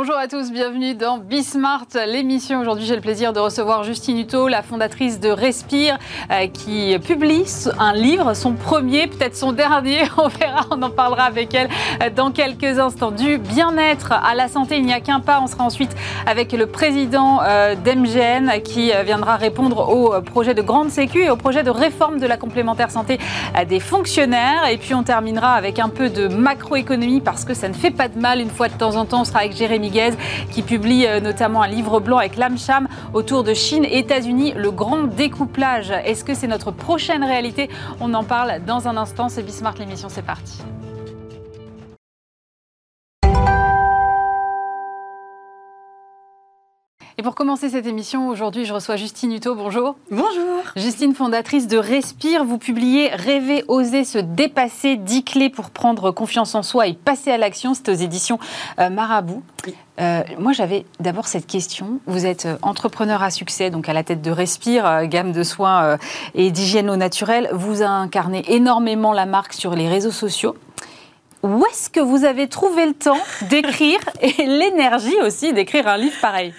Bonjour à tous, bienvenue dans Bismart, l'émission. Aujourd'hui, j'ai le plaisir de recevoir Justine Hutto, la fondatrice de Respire, euh, qui publie un livre, son premier, peut-être son dernier. On verra, on en parlera avec elle euh, dans quelques instants. Du bien-être à la santé, il n'y a qu'un pas. On sera ensuite avec le président euh, d'MGN qui viendra répondre au projet de grande sécu et au projet de réforme de la complémentaire santé des fonctionnaires. Et puis, on terminera avec un peu de macroéconomie parce que ça ne fait pas de mal. Une fois de temps en temps, on sera avec Jérémy qui publie euh, notamment un livre blanc avec l'AMCHAM autour de Chine États-Unis, le grand découplage. Est-ce que c'est notre prochaine réalité? On en parle dans un instant. C'est Bismart l'émission, c'est parti. Et pour commencer cette émission, aujourd'hui, je reçois Justine Hutto. Bonjour. Bonjour. Justine, fondatrice de Respire. Vous publiez Rêver, oser, se dépasser, 10 clés pour prendre confiance en soi et passer à l'action. C'est aux éditions euh, Marabout. Euh, moi, j'avais d'abord cette question. Vous êtes euh, entrepreneur à succès, donc à la tête de Respire, gamme de soins et d'hygiène au naturel. Vous incarnez énormément la marque sur les réseaux sociaux. Où est-ce que vous avez trouvé le temps d'écrire et l'énergie aussi d'écrire un livre pareil?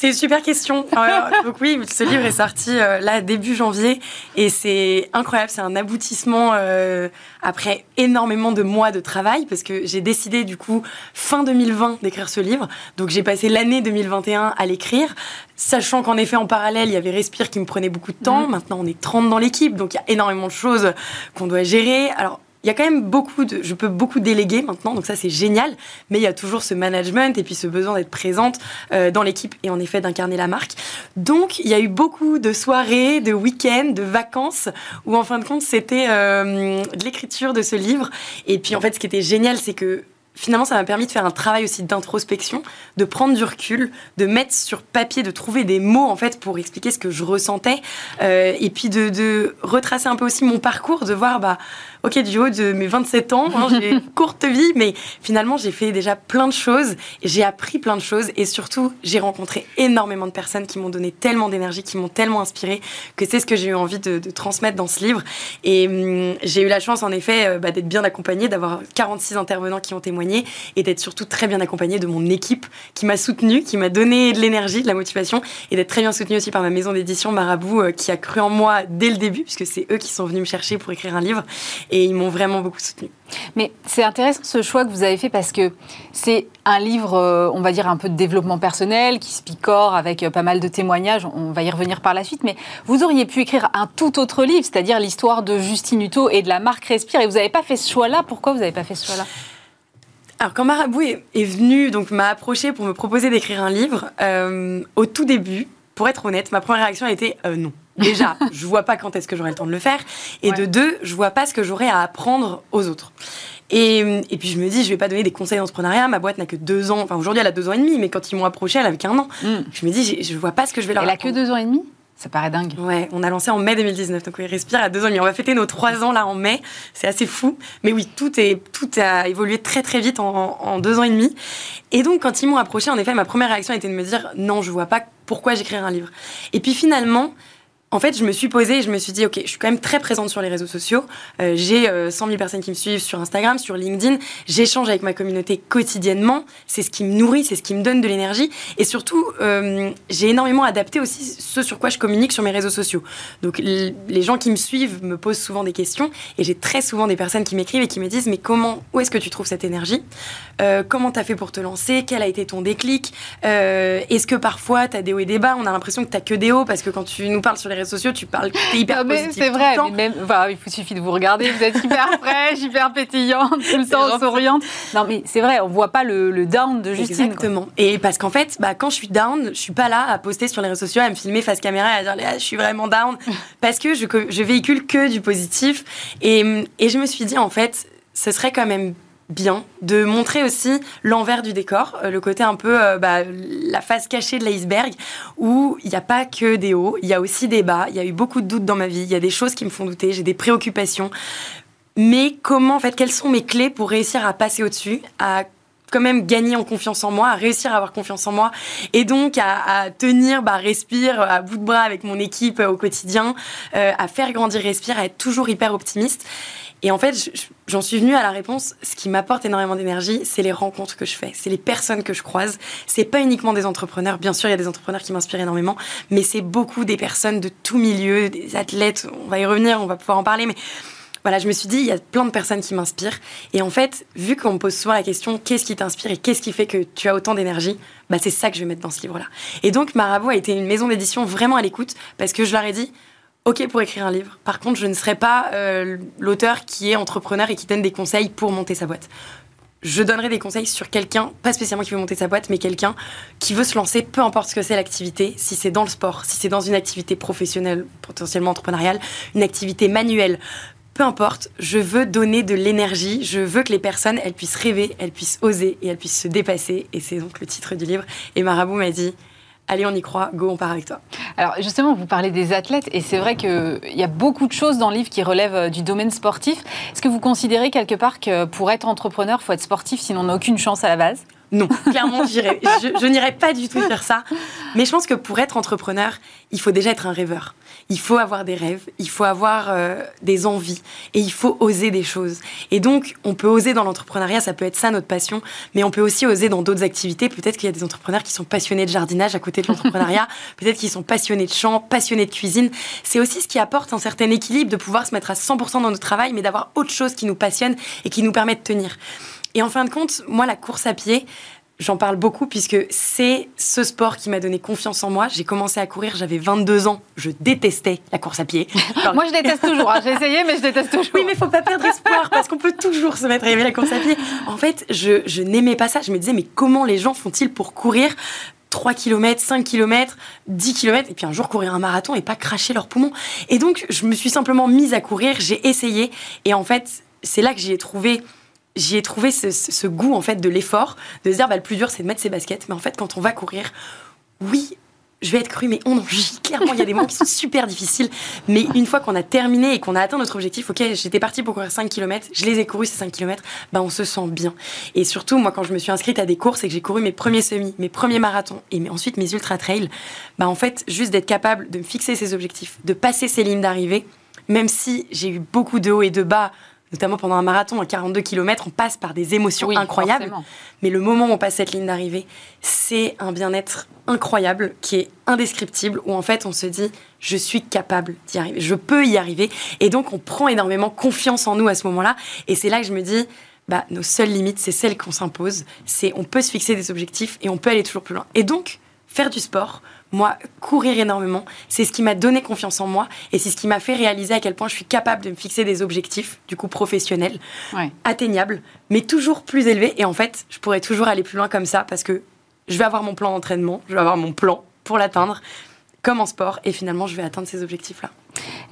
C'est une super question. donc oui, ce livre est sorti euh, là début janvier et c'est incroyable. C'est un aboutissement euh, après énormément de mois de travail parce que j'ai décidé du coup fin 2020 d'écrire ce livre. Donc j'ai passé l'année 2021 à l'écrire, sachant qu'en effet en parallèle il y avait Respire qui me prenait beaucoup de temps. Mm. Maintenant on est 30 dans l'équipe, donc il y a énormément de choses qu'on doit gérer. Alors il y a quand même beaucoup de. Je peux beaucoup déléguer maintenant, donc ça c'est génial, mais il y a toujours ce management et puis ce besoin d'être présente euh, dans l'équipe et en effet d'incarner la marque. Donc il y a eu beaucoup de soirées, de week-ends, de vacances où en fin de compte c'était euh, de l'écriture de ce livre. Et puis en fait ce qui était génial c'est que finalement, ça m'a permis de faire un travail aussi d'introspection, de prendre du recul, de mettre sur papier, de trouver des mots en fait pour expliquer ce que je ressentais, euh, et puis de, de, retracer un peu aussi mon parcours, de voir bah ok, du haut de mes 27 ans, hein, j'ai une courte vie, mais finalement, j'ai fait déjà plein de choses, j'ai appris plein de choses, et surtout, j'ai rencontré énormément de personnes qui m'ont donné tellement d'énergie, qui m'ont tellement inspiré, que c'est ce que j'ai eu envie de, transmettre dans ce livre. Et hum, j'ai eu la chance, en effet, euh, bah, d'être bien accompagnée, d'avoir 46 intervenants qui ont témoigné, et d'être surtout très bien accompagnée de mon équipe qui m'a soutenue, qui m'a donné de l'énergie, de la motivation, et d'être très bien soutenue aussi par ma maison d'édition Marabout, euh, qui a cru en moi dès le début, puisque c'est eux qui sont venus me chercher pour écrire un livre et ils m'ont vraiment beaucoup soutenu. Mais c'est intéressant ce choix que vous avez fait parce que c'est un livre, euh, on va dire, un peu de développement personnel qui se picore avec euh, pas mal de témoignages. On va y revenir par la suite. Mais vous auriez pu écrire un tout autre livre, c'est-à-dire l'histoire de Justine Hutto et de la marque Respire. Et vous n'avez pas fait ce choix-là. Pourquoi vous n'avez pas fait ce choix-là? Alors quand Marabout est, venu, donc m'a approché pour me proposer d'écrire un livre, euh, au tout début, pour être honnête, ma première réaction a été non déjà, je vois pas quand est-ce que j'aurai le temps de le faire. Et de deux, je vois pas ce que j'aurai à apprendre aux autres. Et, et, puis je me dis, je vais pas donner des conseils d'entrepreneuriat. Ma boîte n'a que deux ans. Enfin, aujourd'hui, elle a deux ans et demi, mais quand ils m'ont approché, elle avait qu'un an. Hmm. Je me dis, je vois pas ce que je vais leur Elle a que deux ans et demi? Ça paraît dingue. Ouais, on a lancé en mai 2019, donc oui, Respire à deux ans et demi. On va fêter nos trois ans là en mai, c'est assez fou. Mais oui, tout, est, tout a évolué très très vite en, en deux ans et demi. Et donc, quand ils m'ont approché, en effet, ma première réaction était de me dire, non, je vois pas pourquoi j'écrirais un livre. Et puis finalement, en fait, je me suis posée et je me suis dit, OK, je suis quand même très présente sur les réseaux sociaux. Euh, j'ai 100 euh, 000 personnes qui me suivent sur Instagram, sur LinkedIn. J'échange avec ma communauté quotidiennement. C'est ce qui me nourrit, c'est ce qui me donne de l'énergie. Et surtout, euh, j'ai énormément adapté aussi ce sur quoi je communique sur mes réseaux sociaux. Donc, les gens qui me suivent me posent souvent des questions et j'ai très souvent des personnes qui m'écrivent et qui me disent, mais comment, où est-ce que tu trouves cette énergie? Comment tu as fait pour te lancer? Quel a été ton déclic? Est-ce que parfois tu as des hauts et des bas? On a l'impression que tu que des hauts parce que quand tu nous parles sur les réseaux sociaux, tu parles hyper positif. C'est vrai, mais même, il vous suffit de vous regarder, vous êtes hyper fraîche, hyper pétillante, tout le temps souriante. Non, mais c'est vrai, on voit pas le, down de Justine. Exactement. Et parce qu'en fait, bah, quand je suis down, je suis pas là à poster sur les réseaux sociaux, à me filmer face caméra et à dire je suis vraiment down, parce que je, je véhicule que du positif. Et, et je me suis dit, en fait, ce serait quand même bien de montrer aussi l'envers du décor, euh, le côté un peu euh, bah, la face cachée de l'iceberg, où il n'y a pas que des hauts, il y a aussi des bas, il y a eu beaucoup de doutes dans ma vie, il y a des choses qui me font douter, j'ai des préoccupations. Mais comment, en fait, quelles sont mes clés pour réussir à passer au-dessus, à quand même gagner en confiance en moi, à réussir à avoir confiance en moi et donc à, tenir, bah, respire à bout de bras avec mon équipe euh, au quotidien, à faire grandir respire, à être toujours hyper optimiste. Et en fait, j'en suis venue à la réponse. Ce qui m'apporte énormément d'énergie, c'est les rencontres que je fais, c'est les personnes que je croise. C'est pas uniquement des entrepreneurs. Bien sûr, il y a des entrepreneurs qui m'inspirent énormément, mais c'est beaucoup des personnes de tout milieu, des athlètes. On va y revenir, on va pouvoir en parler, mais voilà, je me suis dit, il y a plein de personnes qui m'inspirent. Et en fait, vu qu'on me pose souvent la question, qu'est-ce qui t'inspire et qu'est-ce qui fait que tu as autant d'énergie bah, C'est ça que je vais mettre dans ce livre-là. Et donc, Marabout a été une maison d'édition vraiment à l'écoute parce que je leur ai dit, OK pour écrire un livre. Par contre, je ne serai pas euh, l'auteur qui est entrepreneur et qui donne des conseils pour monter sa boîte. Je donnerai des conseils sur quelqu'un, pas spécialement qui veut monter sa boîte, mais quelqu'un qui veut se lancer, peu importe ce que c'est l'activité, si c'est dans le sport, si c'est dans une activité professionnelle, potentiellement entrepreneuriale, une activité manuelle, peu importe, je veux donner de l'énergie, je veux que les personnes, elles puissent rêver, elles puissent oser et elles puissent se dépasser. Et c'est donc le titre du livre. Et Marabout m'a dit, allez, on y croit, go, on part avec toi. Alors justement, vous parlez des athlètes et c'est vrai qu'il y a beaucoup de choses dans le livre qui relèvent euh, du domaine sportif. Est-ce que vous considérez quelque part que pour être entrepreneur, il faut être sportif sinon on n'a aucune chance à la base? Non, clairement, je, je n'irai pas du tout faire ça. Mais je pense que pour être entrepreneur, il faut déjà être un rêveur. Il faut avoir des rêves, il faut avoir euh, des envies et il faut oser des choses. Et donc, on peut oser dans l'entrepreneuriat, ça peut être ça notre passion, mais on peut aussi oser dans d'autres activités. Peut-être qu'il y a des entrepreneurs qui sont passionnés de jardinage à côté de l'entrepreneuriat, peut-être qu'ils sont passionnés de chant, passionnés de cuisine. C'est aussi ce qui apporte un certain équilibre de pouvoir se mettre à 100% dans notre travail, mais d'avoir autre chose qui nous passionne et qui nous permet de tenir. Et en fin de compte, moi, la course à pied, J'en parle beaucoup puisque c'est ce sport qui m'a donné confiance en moi. J'ai commencé à courir, j'avais 22 ans. Je détestais la course à pied. moi, je déteste toujours. Hein. J'ai essayé, mais je déteste toujours. Oui, mais faut pas perdre espoir parce qu'on peut toujours se mettre à aimer la course à pied. En fait, je, je n'aimais pas ça. Je me disais, mais comment les gens font-ils pour courir 3 km, 5 km, 10 km, et puis un jour courir un marathon et pas cracher leurs poumons? Et donc, je me suis simplement mise à courir, j'ai essayé, et en fait, c'est là que j'y ai trouvé j'y ai trouvé ce, goût en fait de l'effort, de se dire bah, le plus dur c'est de mettre ses baskets, mais en fait quand on va courir, oui, je vais être cru, mais on en gît. Clairement, il y a des moments qui sont super difficiles. Mais une fois qu'on a terminé et qu'on a atteint notre objectif, ok, j'étais partie pour courir 5 km, je les ai courus ces 5 km, bah on se sent bien. Et surtout, moi, quand je me suis inscrite à des courses et que j'ai couru mes premiers semis, mes premiers marathons et ensuite mes ultra trails, bah en fait, juste d'être capable de me fixer ces objectifs, de passer ces lignes d'arrivée, même si j'ai eu beaucoup de hauts et de bas notamment pendant un marathon à 42 km, on passe par des émotions incroyables. Mais le moment où on passe cette ligne d'arrivée, c'est un bien-être incroyable qui est indescriptible, où en fait on se dit je suis capable d'y arriver, je peux y arriver. Et donc on prend énormément confiance en nous à ce moment-là. Et c'est là que je me dis bah, nos seules limites, c'est celles qu'on s'impose. C'est on peut se fixer des objectifs et on peut aller toujours plus loin. Et donc, faire du sport, moi, courir énormément, c'est ce qui m'a donné confiance en moi et c'est ce qui m'a fait réaliser à quel point je suis capable de me fixer des objectifs, du coup professionnels, atteignables, mais toujours plus élevés. Et en fait, je pourrais toujours aller plus loin comme ça parce que je vais avoir mon plan d'entraînement, je vais avoir mon plan pour l'atteindre, comme en sport, et finalement, je vais atteindre ces objectifs-là.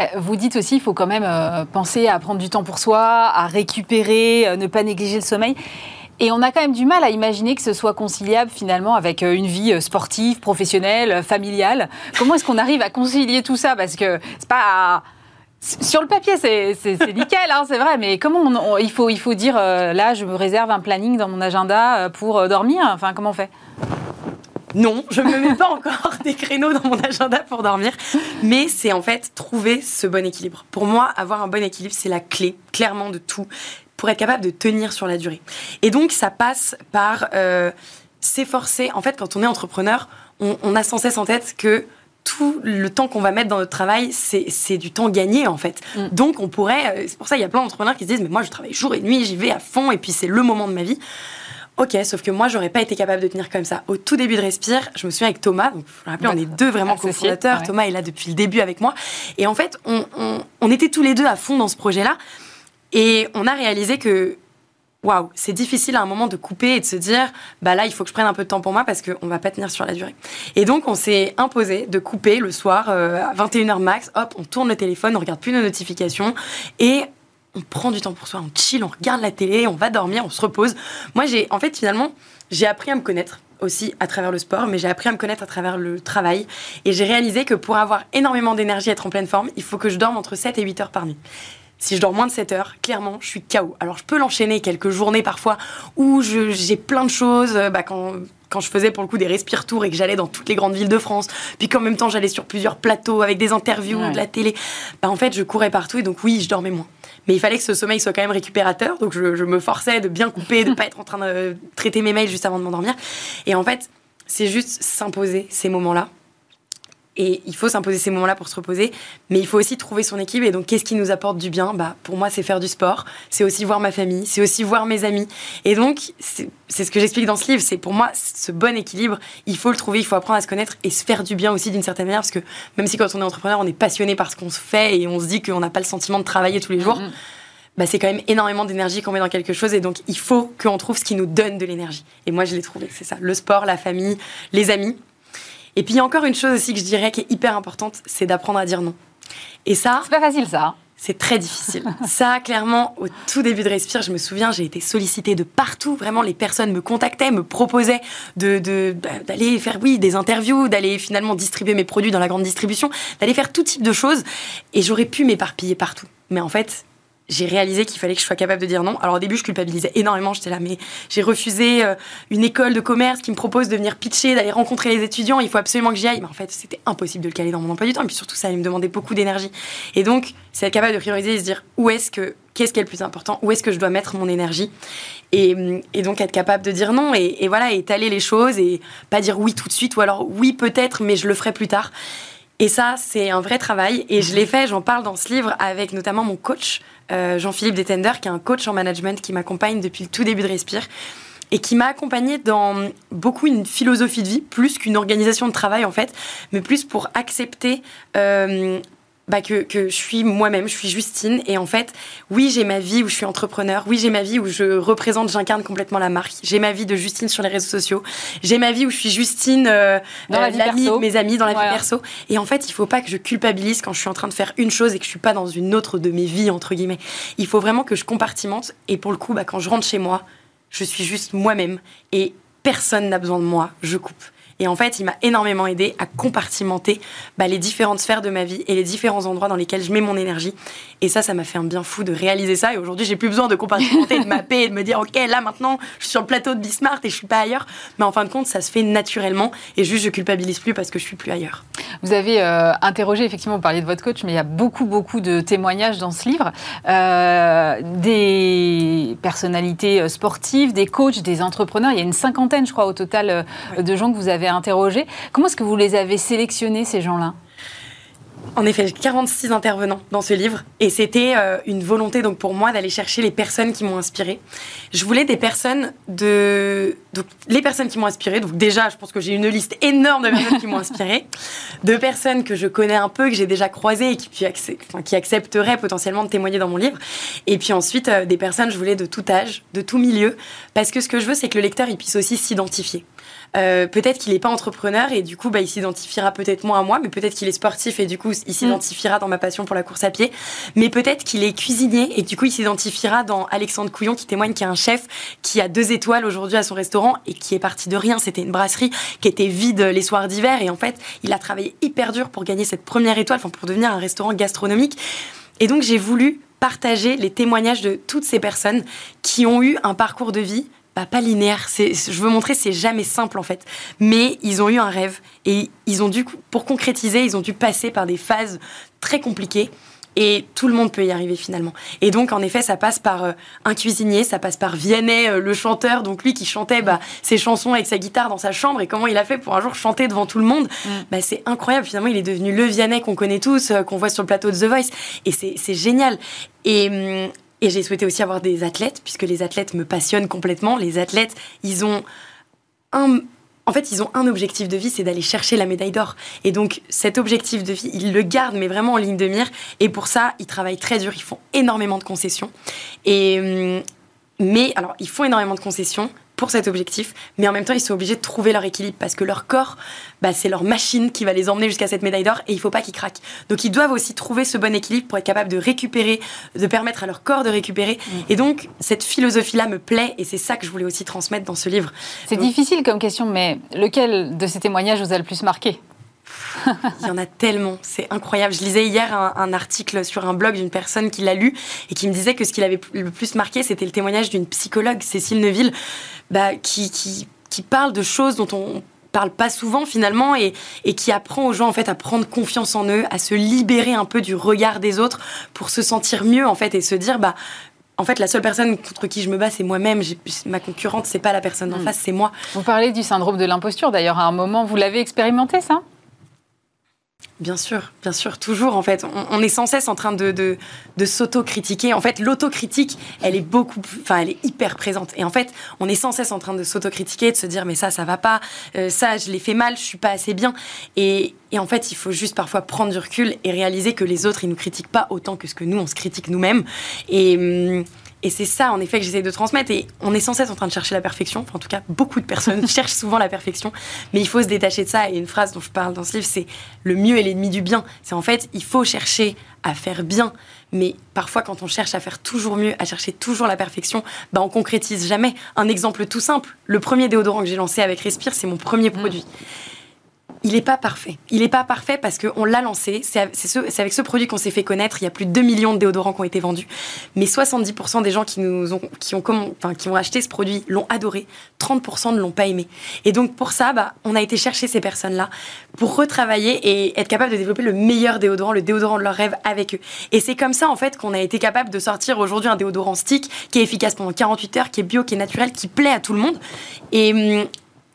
Euh, vous dites aussi, il faut quand même euh, penser à prendre du temps pour soi, à récupérer, euh, ne pas négliger le sommeil. Et on a quand même du mal à imaginer que ce soit conciliable finalement avec euh, une vie euh, sportive, professionnelle, euh, familiale. Comment est-ce qu'on arrive à concilier tout ça? Parce que c'est pas. Sur le papier, c'est nickel, hein, c'est vrai, mais comment il, faut, il faut dire là, je me réserve un planning dans mon agenda pour dormir? Enfin, comment on fait? Non, je ne me mets pas encore des créneaux dans mon agenda pour dormir, mais c'est en fait trouver ce bon équilibre. Pour moi, avoir un bon équilibre, c'est la clé, clairement, de tout pour être capable de tenir sur la durée. Et donc, ça passe par euh, s'efforcer. En fait, quand on est entrepreneur, on, a sans cesse en tête que tout le temps qu'on va mettre dans notre travail, c'est du temps gagné en fait. Mm. Donc on pourrait, euh, c'est pour ça il y a plein d'entrepreneurs qui se disent mais moi je travaille jour et nuit, j'y vais à fond et puis c'est le moment de ma vie. Ok, sauf que moi j'aurais pas été capable de tenir comme ça. Au tout début de Respire, je me souviens avec Thomas, donc je me on est deux vraiment cofondateurs. Thomas est là depuis le début avec moi et en fait on, on était tous les deux à fond dans ce projet-là. Et on a réalisé que waouh, c'est difficile à un moment de couper et de se dire, bah là, il faut que je prenne un peu de temps pour moi parce qu'on va pas tenir sur la durée. Et donc, on s'est imposé de couper le soir euh, à 21h max. Hop, on tourne le téléphone, on regarde plus nos notifications et on prend du temps pour soi, on chill, on regarde la télé, on va dormir, on se repose. Moi, j'ai, en fait, finalement, j'ai appris à me connaître aussi à travers le sport, mais j'ai appris à me connaître à travers le travail. Et j'ai réalisé que pour avoir énormément d'énergie, être en pleine forme, il faut que je dorme entre 7 et 8 heures par nuit. Si je dors moins de 7 heures, clairement, je suis KO. Alors, je peux l'enchaîner quelques journées parfois où j'ai plein de choses. Euh, bah, quand quand je faisais pour le coup des respire tours et que j'allais dans toutes les grandes villes de France, puis qu'en même temps j'allais sur plusieurs plateaux avec des interviews, de la télé, bah en fait je courais partout et donc oui, je dormais moins. Mais il fallait que ce sommeil soit quand même récupérateur, donc je, je me forçais de bien couper, de pas être en train de traiter mes mails juste avant de m'endormir. Et en fait, c'est juste s'imposer ces moments-là et il faut s'imposer ces moments-là pour se reposer, mais il faut aussi trouver son équilibre. Et donc, qu'est-ce qui nous apporte du bien? Bah, Pour moi, c'est faire du sport, c'est aussi voir ma famille, c'est aussi voir mes amis. Et donc, c'est ce que j'explique dans ce livre, c'est pour moi, ce bon équilibre, il faut le trouver, il faut apprendre à se connaître et se faire du bien aussi d'une certaine manière, parce que même si quand on est entrepreneur, on est passionné par ce qu'on se fait et on se dit qu'on n'a pas le sentiment de travailler tous les jours, mm-hmm. bah, c'est quand même énormément d'énergie qu'on met dans quelque chose et donc il faut qu'on trouve ce qui nous donne de l'énergie. Et moi, je l'ai trouvé, c'est ça, le sport, la famille, les amis. Et puis il y a encore une chose aussi que je dirais qui est hyper importante, c'est d'apprendre à dire non. Et ça. C'est pas facile ça. Hein. C'est très difficile. ça, clairement, au tout début de Respire, je me souviens, j'ai été sollicitée de partout. Vraiment, les personnes me contactaient, me proposaient de, bah, d'aller faire, oui, des interviews, d'aller finalement distribuer mes produits dans la grande distribution, d'aller faire tout type de choses. Et j'aurais pu m'éparpiller partout. Mais en fait, j'ai réalisé qu'il fallait que je sois capable de dire non. Alors au début, je culpabilisais énormément. J'étais là, mais j'ai refusé euh, une école de commerce qui me propose de venir pitcher, d'aller rencontrer les étudiants. Il faut absolument que j'y aille. Mais en fait, c'était impossible de le caler dans mon emploi du temps. Et puis surtout, ça allait me demander beaucoup d'énergie. Et donc, c'est être capable de prioriser et se dire où est-ce que, qu'est-ce qui est le plus important, où est-ce que je dois mettre mon énergie? Et, donc être capable de dire non et, voilà, étaler les choses et pas dire oui tout de suite ou alors oui peut-être, mais je le ferai plus tard. Et ça, c'est un vrai travail. Et je l'ai fait, j'en parle dans ce livre avec notamment mon coach, Jean-Philippe Detender, qui est un coach en management qui m'accompagne depuis le tout début de Respire et qui m'a accompagné dans beaucoup une philosophie de vie, plus qu'une organisation de travail en fait, mais plus pour accepter euh, bah, que, que, je suis moi-même, je suis Justine. Et en fait, oui, j'ai ma vie où je suis entrepreneur. Oui, j'ai ma vie où je représente, j'incarne complètement la marque. J'ai ma vie de Justine sur les réseaux sociaux. J'ai ma vie où je suis Justine, euh, dans la euh, vie mes amis, dans la vie perso. Et en fait, il faut pas que je culpabilise quand je suis en train de faire une chose et que je suis pas dans une autre de mes vies, entre guillemets. Il faut vraiment que je compartimente. Et pour le coup, bah, quand je rentre chez moi, je suis juste moi-même. Et personne n'a besoin de moi. Je coupe. Et en fait, il m'a énormément aidé à compartimenter bah, les différentes sphères de ma vie et les différents endroits dans lesquels je mets mon énergie. Et ça, ça m'a fait un bien fou de réaliser ça. Et aujourd'hui, j'ai plus besoin de compartimenter, de mapper et de me dire, OK, là maintenant, je suis sur le plateau de Bismart et je suis pas ailleurs. Mais en fin de compte, ça se fait naturellement. Et juste, je culpabilise plus parce que je suis plus ailleurs. Vous avez euh, interrogé, effectivement, vous parliez de votre coach, mais il y a beaucoup, beaucoup de témoignages dans ce livre. Euh, des personnalités euh, sportives, des coachs, des entrepreneurs. Il y a une cinquantaine, je crois, au total de gens que vous avez interrogé. Comment est-ce que vous les avez sélectionnés, ces gens-là? En effet, 46 intervenants dans ce livre et c'était euh, une volonté donc pour moi d'aller chercher les personnes qui m'ont inspiré. Je voulais des personnes de donc les personnes qui m'ont inspiré. Donc déjà, je pense que j'ai une liste énorme de personnes qui m'ont inspiré, de personnes que je connais un peu, que j'ai déjà croisées et qui, qui accepteraient potentiellement de témoigner dans mon livre. Et puis ensuite euh, des personnes, je voulais de tout âge, de tout milieu, parce que ce que je veux, c'est que le lecteur il puisse aussi s'identifier. Euh, peut-être qu'il n'est pas entrepreneur et du coup, bah, il s'identifiera peut-être moins à moi, mais peut-être qu'il est sportif et du coup, il s'identifiera dans ma passion pour la course à pied. Mais peut-être qu'il est cuisinier et du coup, il s'identifiera dans Alexandre Couillon qui témoigne qu'il est un chef qui a deux étoiles aujourd'hui à son restaurant et qui est parti de rien. C'était une brasserie qui était vide les soirs d'hiver et en fait, il a travaillé hyper dur pour gagner cette première étoile, enfin, pour devenir un restaurant gastronomique. Et donc, j'ai voulu partager les témoignages de toutes ces personnes qui ont eu un parcours de vie bah, pas linéaire. je veux montrer, c'est jamais simple en fait. Mais ils ont eu un rêve et ils ont dû, pour concrétiser, ils ont dû passer par des phases très compliquées. Et tout le monde peut y arriver finalement. Et donc, en effet, ça passe par euh, un cuisinier, ça passe par Vianney, euh, le chanteur, donc lui qui chantait bah, ses chansons avec sa guitare dans sa chambre, et comment il a fait pour un jour chanter devant tout le monde. Mm. Bah, c'est incroyable. Finalement, il est devenu le Vianney qu'on connaît tous, euh, qu'on voit sur le plateau de The Voice. Et c'est génial. Et, hum, et j'ai souhaité aussi avoir des athlètes, puisque les athlètes me passionnent complètement. Les athlètes, ils ont un, objectif de vie, c'est d'aller chercher la médaille d'or. Et donc, cet objectif de vie, ils le gardent, mais vraiment en ligne de mire. Et pour ça, ils travaillent très dur, ils font énormément de concessions. Hum, mais, alors, ils font énormément de concessions, pour cet objectif, mais en même temps, ils sont obligés de trouver leur équilibre parce que leur corps, bah, c'est leur machine qui va les emmener jusqu'à cette médaille d'or et il faut pas qu'ils craquent. Donc, ils doivent aussi trouver ce bon équilibre pour être capables de récupérer, de permettre à leur corps de récupérer. Mm. Et donc, cette philosophie-là me plaît et c'est ça que je voulais aussi transmettre dans ce livre. C'est difficile comme question, mais lequel de ces témoignages vous a le plus marqué? Il y en a tellement, c'est incroyable. Je lisais hier un, article sur un blog d'une personne qui l'a lu et qui me disait que ce qui l'avait le plus marqué, c'était le témoignage d'une psychologue, Cécile Neville, bah, qui, qui, qui parle de choses dont on parle pas souvent finalement et, et qui apprend aux gens en fait à prendre confiance en eux, à se libérer un peu du regard des autres pour se sentir mieux en fait et se dire bah en fait, la seule personne contre qui je me bats, c'est moi-même. Ma concurrente, c'est pas la personne en hmm. face, c'est moi. Vous parlez du syndrome de l'imposture, d'ailleurs, à un moment, vous l'avez expérimenté, ça? Bien sûr, bien sûr, toujours en fait. On, est sans cesse en train de, de, de s'auto-critiquer. En fait, l'autocritique, elle est beaucoup, enfin, elle est hyper présente. Et en fait, on est sans cesse en train de s'auto-critiquer, de se dire mais ça, ça va pas, euh, ça, je l'ai fait mal, je suis pas assez bien. Et, et, en fait, il faut juste parfois prendre du recul et réaliser que les autres, ils nous critiquent pas autant que ce que nous, on se critique nous-mêmes. Et hum, et c'est ça, en effet, que j'essaie de transmettre. Et on est sans cesse en train de chercher la perfection. Enfin, en tout cas, beaucoup de personnes cherchent souvent la perfection. Mais il faut se détacher de ça. Et une phrase dont je parle dans ce livre, c'est le mieux est l'ennemi du bien. C'est en fait, il faut chercher à faire bien. Mais parfois, quand on cherche à faire toujours mieux, à chercher toujours la perfection, bah, on concrétise jamais. Un exemple tout simple. Le premier déodorant que j'ai lancé avec Respire, c'est mon premier mmh. Il n'est pas parfait. Il n'est pas parfait parce qu'on l'a lancé. C'est avec ce produit qu'on s'est fait connaître. Il y a plus de 2 millions de déodorants qui ont été vendus. Mais 70% des gens qui, nous ont, qui, ont, qui ont acheté ce produit l'ont adoré. 30% ne l'ont pas aimé. Et donc, pour ça, bah, on a été chercher ces personnes-là pour retravailler et être capable de développer le meilleur déodorant, le déodorant de leur rêve avec eux. Et c'est comme ça, en fait, qu'on a été capable de sortir aujourd'hui un déodorant stick qui est efficace pendant 48 heures, qui est bio, qui est naturel, qui plaît à tout le monde. Et hum,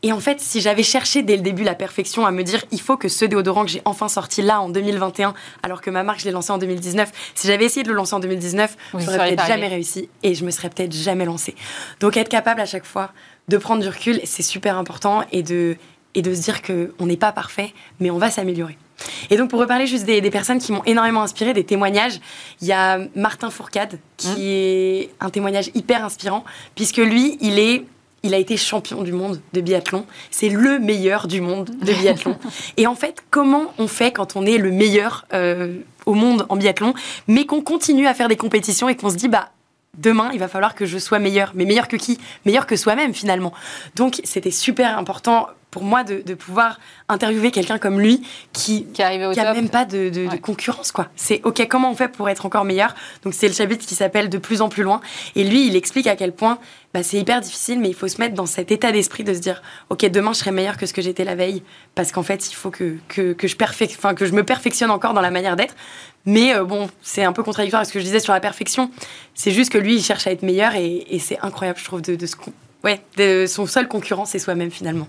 et en fait, si j'avais cherché dès le début la perfection à me dire, il faut que ce déodorant que j'ai enfin sorti là en 2021, alors que ma marque, je l'ai lancé en 2019, si j'avais essayé de le lancer en 2019, je n'aurais peut-être jamais réussi et je me serais peut-être jamais lancé. Donc être capable à chaque fois de prendre du recul, c'est super important et de, et de se dire qu'on n'est pas parfait, mais on va s'améliorer. Et donc, pour reparler juste des, personnes qui m'ont énormément inspiré, des témoignages, il y a Martin Fourcade, qui mmh. est un témoignage hyper inspirant, puisque lui, il est il a été champion du monde de biathlon. C'est le meilleur du monde de biathlon. et en fait, comment on fait quand on est le meilleur euh, au monde en biathlon, mais qu'on continue à faire des compétitions et qu'on se dit, bah, demain, il va falloir que je sois meilleur. Mais meilleur que qui? Meilleur que soi-même, finalement. Donc, c'était super important pour moi de, pouvoir interviewer quelqu'un comme lui qui qui, a même pas de, concurrence quoi. C'est ok comment on fait pour être encore meilleur? Donc c'est le chapitre qui s'appelle de plus en plus loin et lui il explique à quel point bah, c'est hyper difficile mais il faut se mettre dans cet état d'esprit de se dire ok demain je serai meilleur que ce que j'étais la veille parce qu'en fait il faut que que, que je enfin que je me perfectionne encore dans la manière d'être. Mais euh, bon, c'est un peu contradictoire avec ce que je disais sur la perfection. C'est juste que lui, il cherche à être meilleur et, et c'est incroyable, je trouve, de, de, ce, Ouais, son seul concurrent, c'est soi-même finalement.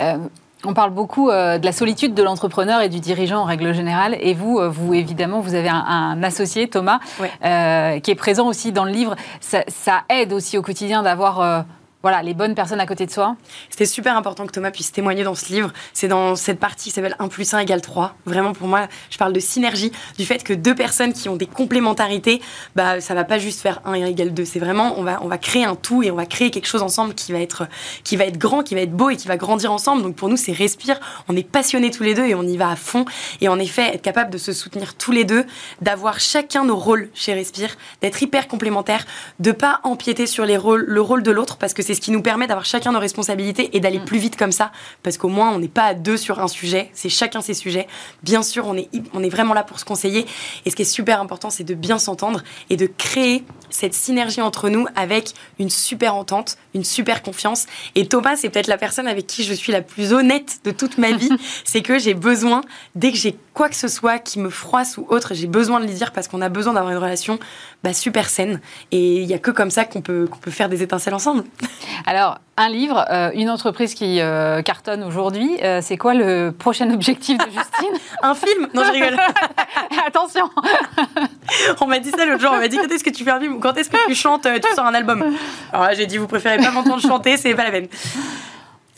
Euh, on parle beaucoup euh, de la solitude de l'entrepreneur et du dirigeant en règle générale. Et vous, euh, vous évidemment, vous avez un, associé, Thomas, qui est présent aussi dans le livre. Ça, ça aide aussi au quotidien d'avoir voilà, les bonnes personnes à côté de soi. C'était super important que Thomas puisse témoigner dans ce livre. C'est dans cette partie qui s'appelle 1 plus 1 égale 3. Vraiment, pour moi, je parle de synergie, du fait que deux personnes qui ont des complémentarités, bah, ça va pas juste faire 1 égale 2. C'est vraiment, on va, on va créer un tout et on va créer quelque chose ensemble qui va être, qui va être grand, qui va être beau et qui va grandir ensemble. Donc pour nous, c'est respire. On est passionnés tous les deux et on y va à fond. Et en effet, être capable de se soutenir tous les deux, d'avoir chacun nos rôles chez Respire, d'être hyper complémentaires, de pas empiéter sur les rôles, le rôle de l'autre parce que c'est ce qui nous permet d'avoir chacun nos responsabilités et d'aller mm. plus vite comme ça, parce qu'au moins on n'est pas à deux sur un sujet, c'est chacun ses sujets. Bien sûr, on est, on est vraiment là pour se conseiller, et ce qui est super important, c'est de bien s'entendre et de créer cette synergie entre nous avec une super entente, une super confiance. Et Thomas, c'est peut-être la personne avec qui je suis la plus honnête de toute ma vie, c'est que j'ai besoin, dès que j'ai quoi que ce soit qui me froisse ou autre, j'ai besoin de lui dire parce qu'on a besoin d'avoir une relation bah, super saine. Et il n'y a que comme ça qu'on peut, qu'on peut faire des étincelles ensemble. Alors, un livre, euh, une entreprise qui euh, cartonne aujourd'hui. Euh, c'est quoi le prochain objectif de Justine Un film Non, je rigole. Attention On m'a dit ça l'autre jour. On m'a dit quand est-ce que tu fais un film? Ou quand est-ce que tu chantes, tu sors un album? Alors là, j'ai dit vous préférez pas m'entendre chanter, c'est pas la peine.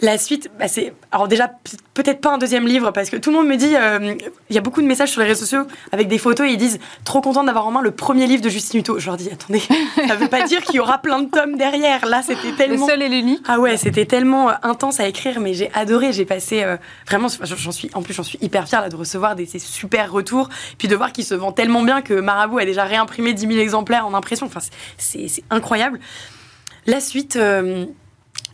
La suite, bah c'est. Alors, déjà, peut-être pas un deuxième livre, parce que tout le monde me dit. Euh, il y a beaucoup de messages sur les réseaux sociaux avec des photos et ils disent trop content d'avoir en main le premier livre de Justine Hutto. Je leur dis attendez, ça veut pas dire qu'il y aura plein de tomes derrière. Là, c'était tellement. Le seul et l'unique. Ah ouais, c'était tellement euh, intense à écrire, mais j'ai adoré. J'ai passé. Euh, vraiment, j'en suis. En plus, j'en suis hyper fière là, de recevoir des, ces super retours. Puis de voir qu'il se vend tellement bien que Marabout a déjà réimprimé 10 000 exemplaires en impression. Enfin, c'est incroyable. La suite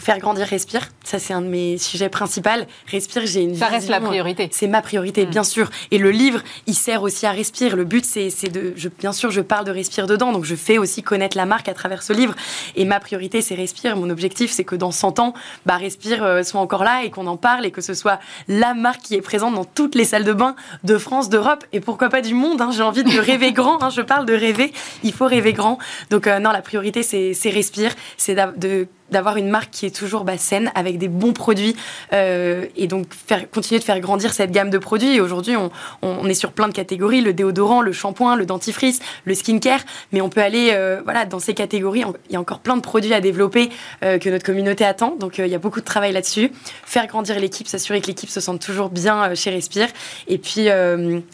faire grandir Respire. Ça, c'est un de mes sujets principaux. Respire, j'ai une Ça reste la priorité. C'est ma priorité, mm. bien sûr. Et le livre, il sert aussi à Respire. Le but, c'est de. Je, bien sûr, je parle de Respire dedans, donc je fais aussi connaître la marque à travers ce livre. Et ma priorité, c'est Respire. Mon objectif, c'est que dans 100 ans, bah, Respire euh, soit encore là et qu'on en parle et que ce soit la marque qui est présente dans toutes les salles de bain de France, d'Europe et pourquoi pas du monde. Hein. J'ai envie de rêver grand. Hein. Je parle de rêver. Il faut rêver grand. Donc, euh, non, la priorité, c'est Respire. C'est de d'avoir une marque qui est toujours bah, saine, avec des bons produits, euh, et donc faire, continuer de faire grandir cette gamme de produits. Et aujourd'hui, on, on, est sur plein de catégories, le déodorant, le shampoing, le dentifrice, le skincare, mais on peut aller euh, voilà, dans ces catégories. Il y a encore plein de produits à développer euh, que notre communauté attend, donc il y a beaucoup de travail là-dessus. Faire grandir l'équipe, s'assurer que l'équipe se sente toujours bien chez Respire, et puis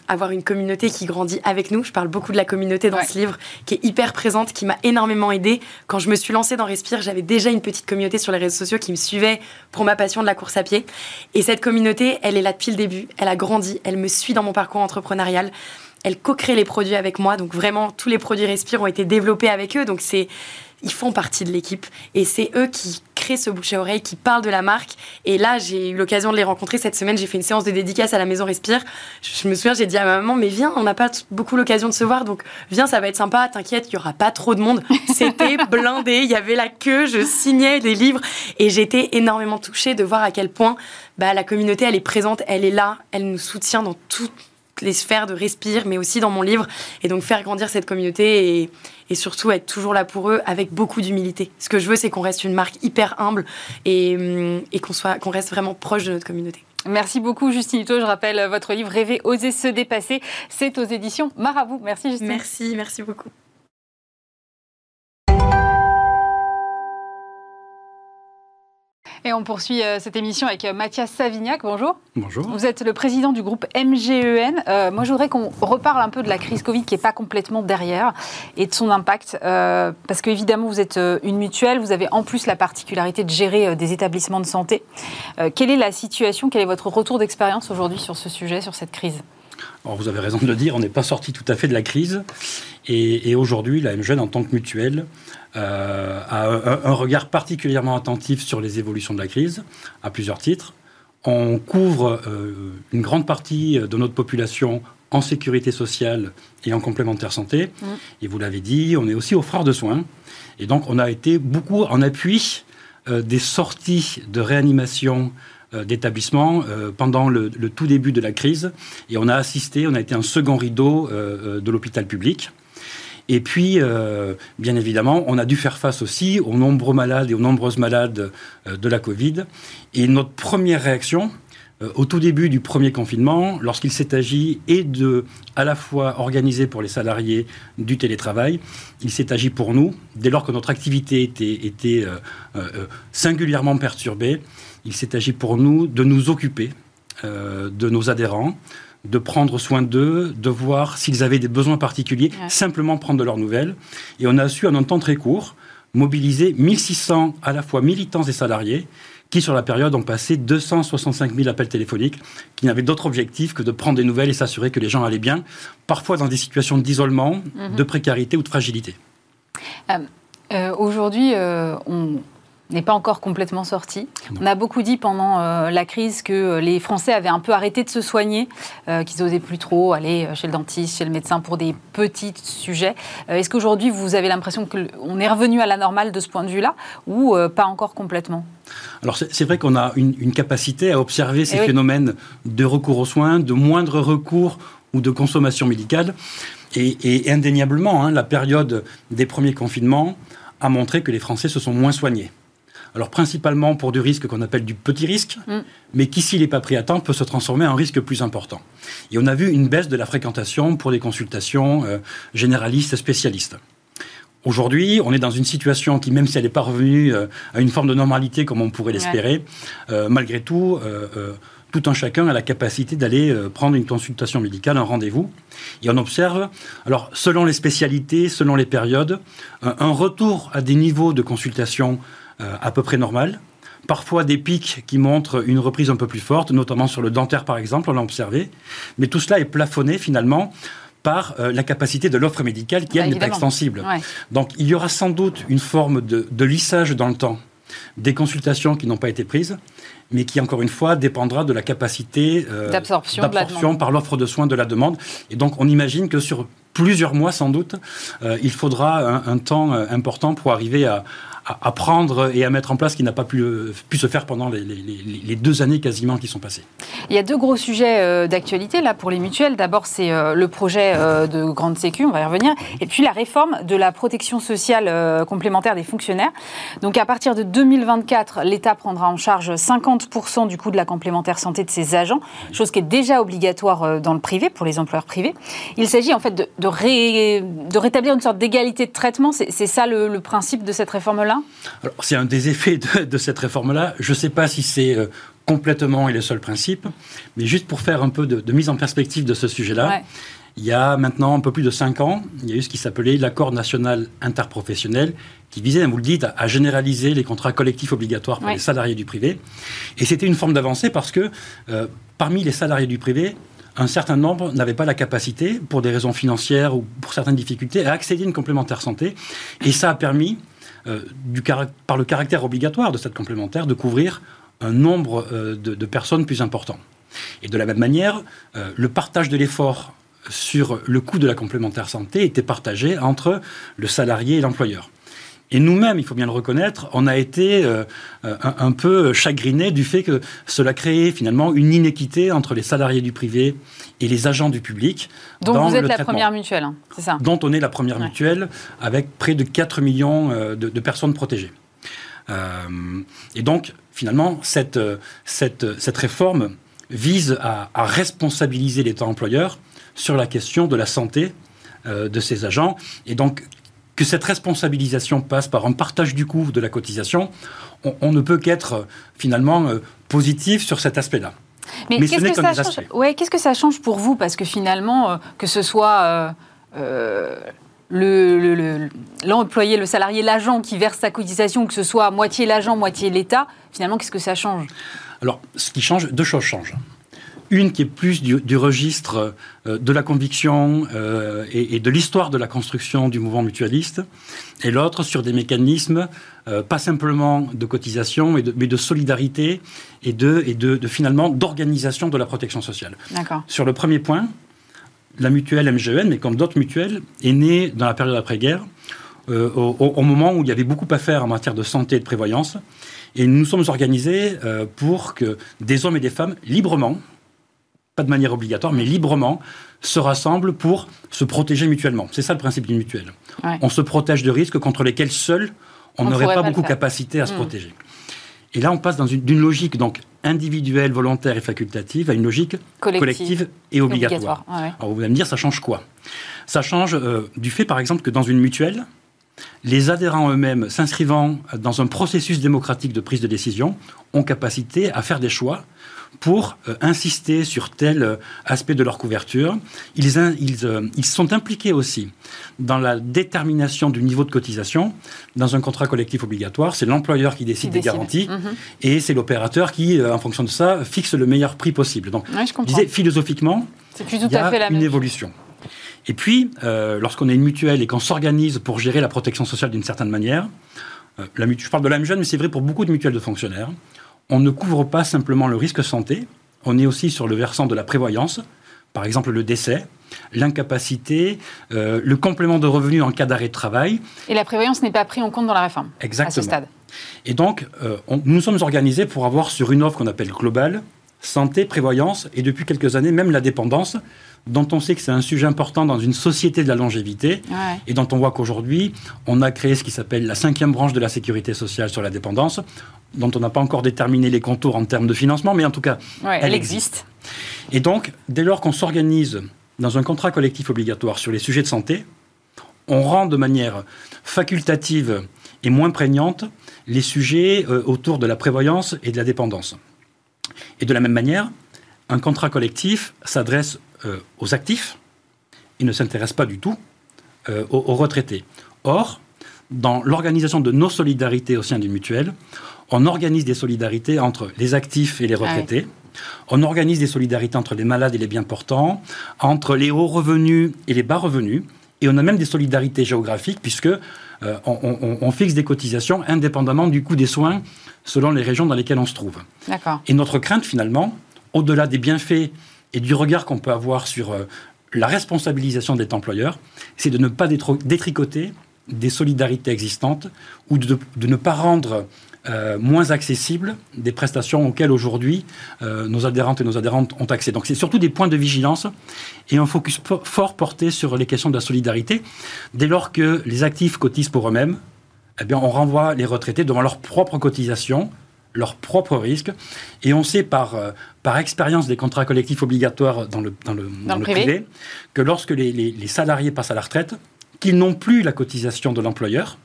avoir une communauté qui grandit avec nous. Je parle beaucoup de la communauté dans ce livre, qui est hyper présente, qui m'a énormément aidée. Quand je me suis lancée dans Respire, j'avais déjà une petite communauté sur les réseaux sociaux qui me suivait pour ma passion de la course à pied. Et cette communauté, elle est là depuis le début. Elle a grandi. Elle me suit dans mon parcours entrepreneurial. Elle co-crée les produits avec moi. Donc vraiment, tous les produits Respire ont été développés avec eux. Donc c'est ils font partie de l'équipe et c'est eux qui ce bouche à oreille, qui parlent de la marque. Et là, j'ai eu l'occasion de les rencontrer cette semaine. J'ai fait une séance de dédicace à la Maison Respire. Je, me souviens, j'ai dit à ma maman, mais viens, on n'a pas beaucoup l'occasion de se voir, donc viens, ça va être sympa. T'inquiète, il y aura pas trop de monde. C'était blindé, il y avait la queue, je signais des livres et j'étais énormément touchée de voir à quel point bah, la communauté, elle est présente, elle est là, elle nous soutient dans tout les sphères de Respire, mais aussi dans mon livre. Et donc faire grandir cette communauté et, et surtout être toujours là pour eux avec beaucoup d'humilité. Ce que je veux, c'est qu'on reste une marque hyper humble et, hum, et qu'on soit, qu'on reste vraiment proche de notre communauté. Merci beaucoup, Justine Hutto. Je rappelle votre livre Rêver, oser se dépasser. C'est aux éditions Marabout. Merci, Justine. Merci, merci beaucoup. Et on poursuit euh, cette émission avec euh, Mathias Savignac. Bonjour. Bonjour. Vous êtes le président du groupe MGEN. Euh, moi, je voudrais qu'on reparle un peu de la crise Covid qui n'est pas complètement derrière et de son impact. parce qu'évidemment, vous êtes une mutuelle. Vous avez en plus la particularité de gérer des établissements de santé. quelle est la situation? Quel est votre retour d'expérience aujourd'hui sur ce sujet, sur cette crise? Alors vous avez raison de le dire, on n'est pas sorti tout à fait de la crise. Et, et aujourd'hui, la MGEN, en tant que mutuelle, euh, a un, regard particulièrement attentif sur les évolutions de la crise, à plusieurs titres. On couvre euh, une grande partie de notre population en sécurité sociale et en complémentaire santé. Mm. Et vous l'avez dit, on est aussi offreur de soins. Et donc, on a été beaucoup en appui euh, des sorties de réanimation d'établissements pendant le, tout début de la crise. Et on a assisté, on a été un second rideau de l'hôpital public. Et puis, euh, bien évidemment, on a dû faire face aussi aux nombreux malades et aux nombreuses malades euh, de la Covid. Et notre première réaction, euh, au tout début du premier confinement, lorsqu'il s'est agi et de à la fois organiser pour les salariés du télétravail, il s'est agi pour nous, dès lors que notre activité était, était singulièrement perturbée, il s'est agi pour nous de nous occuper de nos adhérents, de prendre soin d'eux, de voir s'ils avaient des besoins particuliers, simplement prendre de leurs nouvelles. Et on a su, en un temps très court, mobiliser 1600 à la fois militants et salariés qui, sur la période, ont passé 265 000 appels téléphoniques, qui n'avaient d'autre objectif que de prendre des nouvelles et s'assurer que les gens allaient bien, parfois dans des situations d'isolement, mhm. de précarité ou de fragilité. Euh, euh, aujourd'hui, euh, on n'est pas encore complètement sorti. On a beaucoup dit pendant euh, la crise que euh, les Français avaient un peu arrêté de se soigner, euh, qu'ils n'osaient plus trop aller chez le dentiste, chez le médecin pour des petits sujets. Est-ce qu'aujourd'hui, vous avez l'impression qu'on est revenu à la normale de ce point de vue-là ou pas encore complètement? Alors c'est vrai qu'on a une, capacité à observer ces eh phénomènes de recours aux soins, de moindre recours ou de consommation médicale. Et, indéniablement, hein, la période des premiers confinements a montré que les Français se sont moins soignés. Alors principalement pour du risque qu'on appelle du petit risque, mm. mais qui s'il n'est pas pris à temps peut se transformer en risque plus important. Et on a vu une baisse de la fréquentation pour des consultations euh, généralistes spécialistes. Aujourd'hui, on est dans une situation qui, même si elle n'est pas revenue euh, à une forme de normalité comme on pourrait l'espérer, euh, malgré tout, tout un chacun a la capacité d'aller prendre une consultation médicale, un rendez-vous. Et on observe, alors selon les spécialités, selon les périodes, un retour à des niveaux de consultation euh, à peu près normal. Parfois des pics qui montrent une reprise un peu plus forte, notamment sur le dentaire par exemple, on l'a observé. Mais tout cela est plafonné finalement par euh, la capacité de l'offre médicale qui, elle, n'est pas extensible. Donc il y aura sans doute une forme de, lissage dans le temps des consultations qui n'ont pas été prises, mais qui, encore une fois, dépendra de la capacité euh, d'absorption par l'offre de soins de la demande. Et donc, on imagine que sur plusieurs mois, sans doute, euh, il faudra un, temps euh, important pour arriver à, à, prendre et à mettre en place qui n'a pas pu, pu, se faire pendant les, deux années quasiment qui sont passées. Il y a deux gros sujets euh, d'actualité là pour les mutuelles. D'abord, c'est euh, le projet euh, de grande sécu, on va y revenir, et puis la réforme de la protection sociale complémentaire des fonctionnaires. Donc à partir de 2024, l'État prendra en charge 50% du coût de la complémentaire santé de ses agents, chose qui est déjà obligatoire dans le privé pour les employeurs privés. Il s'agit en fait de, rétablir une sorte d'égalité de traitement. C'est ça le principe de cette réforme-là? C'est un des effets de, cette réforme-là. Je ne sais pas si c'est euh, complètement et le seul principe, mais juste pour faire un peu de, mise en perspective de ce sujet-là, il y a maintenant un peu plus de cinq ans, il y a eu ce qui s'appelait l'accord national interprofessionnel, qui visait, vous le dites, à, généraliser les contrats collectifs obligatoires pour les salariés du privé. Et c'était une forme d'avancée parce que euh, parmi les salariés du privé, un certain nombre n'avaient pas la capacité, pour des raisons financières ou pour certaines difficultés, à accéder à une complémentaire santé. Et ça a permis euh, par le caractère obligatoire de cette complémentaire, de couvrir un nombre euh, de, personnes plus important. Et de la même manière, euh, le partage de l'effort sur le coût de la complémentaire santé était partagé entre le salarié et l'employeur. Et nous-mêmes, il faut bien le reconnaître, on a été euh, un, peu chagrinés du fait que cela créait finalement une inéquité entre les salariés du privé et les agents du public. Donc vous êtes la première mutuelle, hein, c'est ça? Dont on est la première mutuelle, avec près de 4 millions euh, de, personnes protégées. Euh, et donc, finalement, cette, cette, cette réforme vise à, à responsabiliser l'État employeur sur la question de la santé de ses agents. Et donc, que cette responsabilisation passe par un partage du coût de la cotisation, on, ne peut qu'être finalement euh, positif sur cet aspect-là. Mais, qu'est-ce que, ça change ouais, qu'est-ce que ça change pour vous? Parce que finalement, euh, que ce soit euh, l'employé, le, le, salarié, l'agent qui verse sa cotisation, que ce soit moitié l'agent, moitié l'État, finalement, qu'est-ce que ça change? Alors, ce qui change, deux choses changent. Une qui est plus du, registre euh, de la conviction euh, et, de l'histoire de la construction du mouvement mutualiste, et l'autre sur des mécanismes euh, pas simplement de cotisation, mais de, mais de solidarité et de, et de, finalement d'organisation de la protection sociale. Sur le premier point, la mutuelle MGN, e mais comme d'autres mutuelles, est née dans la période après-guerre, au, au, moment où il y avait beaucoup à faire en matière de santé et de prévoyance. Et nous nous sommes organisés pour que des hommes et des femmes, librement, pas de manière obligatoire, mais librement, se rassemblent pour se protéger mutuellement. C'est ça le principe d'une mutuelle. On se protège de risques contre lesquels seuls on n'aurait pas, beaucoup capacité à se hmm. protéger. Et là, on passe d'une logique donc individuelle, volontaire et facultative à une logique collective, et obligatoire. Alors vous allez me dire, ça change quoi? Ça change euh, du fait, par exemple, que dans une mutuelle, les adhérents eux-mêmes, s'inscrivant dans un processus démocratique de prise de décision, ont capacité à faire des choix pour euh, insister sur tel euh, aspect de leur couverture. Ils, ils, euh, ils, sont impliqués aussi dans la détermination du niveau de cotisation. Dans un contrat collectif obligatoire, c'est l'employeur qui décide des garanties mhm. et c'est l'opérateur qui, en fonction de ça, fixe le meilleur prix possible. Donc, je, disais, philosophiquement, il y a une évolution. Et puis, lorsqu'on est une mutuelle et qu'on s'organise pour gérer la protection sociale d'une certaine manière, la, je parle de la jeune, mais c'est vrai pour beaucoup de mutuelles de fonctionnaires, on ne couvre pas simplement le risque santé, on est aussi sur le versant de la prévoyance, par exemple le décès, l'incapacité, euh, le complément de revenus en cas d'arrêt de travail. Et la prévoyance n'est pas prise en compte dans la réforme Exactement. à ce stade. Et donc, euh, nous sommes organisés pour avoir sur une offre qu'on appelle globale, santé, prévoyance, et depuis quelques années, même la dépendance, dont on sait que c'est un sujet important dans une société de la longévité, et dont on voit qu'aujourd'hui, on a créé ce qui s'appelle la cinquième branche de la sécurité sociale sur la dépendance, dont on n'a pas encore déterminé les contours en termes de financement, mais en tout cas, elle, existe. Et donc, dès lors qu'on s'organise dans un contrat collectif obligatoire sur les sujets de santé, on rend de manière facultative et moins prégnante les sujets euh, autour de la prévoyance et de la dépendance. Et de la même manière, un contrat collectif s'adresse euh, aux actifs, il ne s'intéresse pas du tout euh, aux, retraités. Or, dans l'organisation de nos solidarités au sein d'une mutuelle, on organise des solidarités entre les actifs et les ah retraités. On organise des solidarités entre les malades et les bien portants, entre les hauts revenus et les bas revenus. Et on a même des solidarités géographiques, puisque euh, on, on, fixe des cotisations indépendamment du coût des soins selon les régions dans lesquelles on se trouve. Et notre crainte, finalement, au-delà des bienfaits et du regard qu'on peut avoir sur euh, la responsabilisation des employeurs, c'est de ne pas détricoter des solidarités existantes ou de, ne pas rendre euh, moins accessibles des prestations auxquelles aujourd'hui euh, nos adhérentes et nos adhérentes ont accès. Donc c'est surtout des points de vigilance et un focus fort porté sur les questions de la solidarité. Dès lors que les actifs cotisent pour eux-mêmes, eh on renvoie les retraités devant leurs propres cotisations leurs propres risques. Et on sait par, euh, par expérience des contrats collectifs obligatoires dans le, dans le, dans le privé. que lorsque les, les, salariés passent à la retraite, qu'ils n'ont plus la cotisation de l'employeur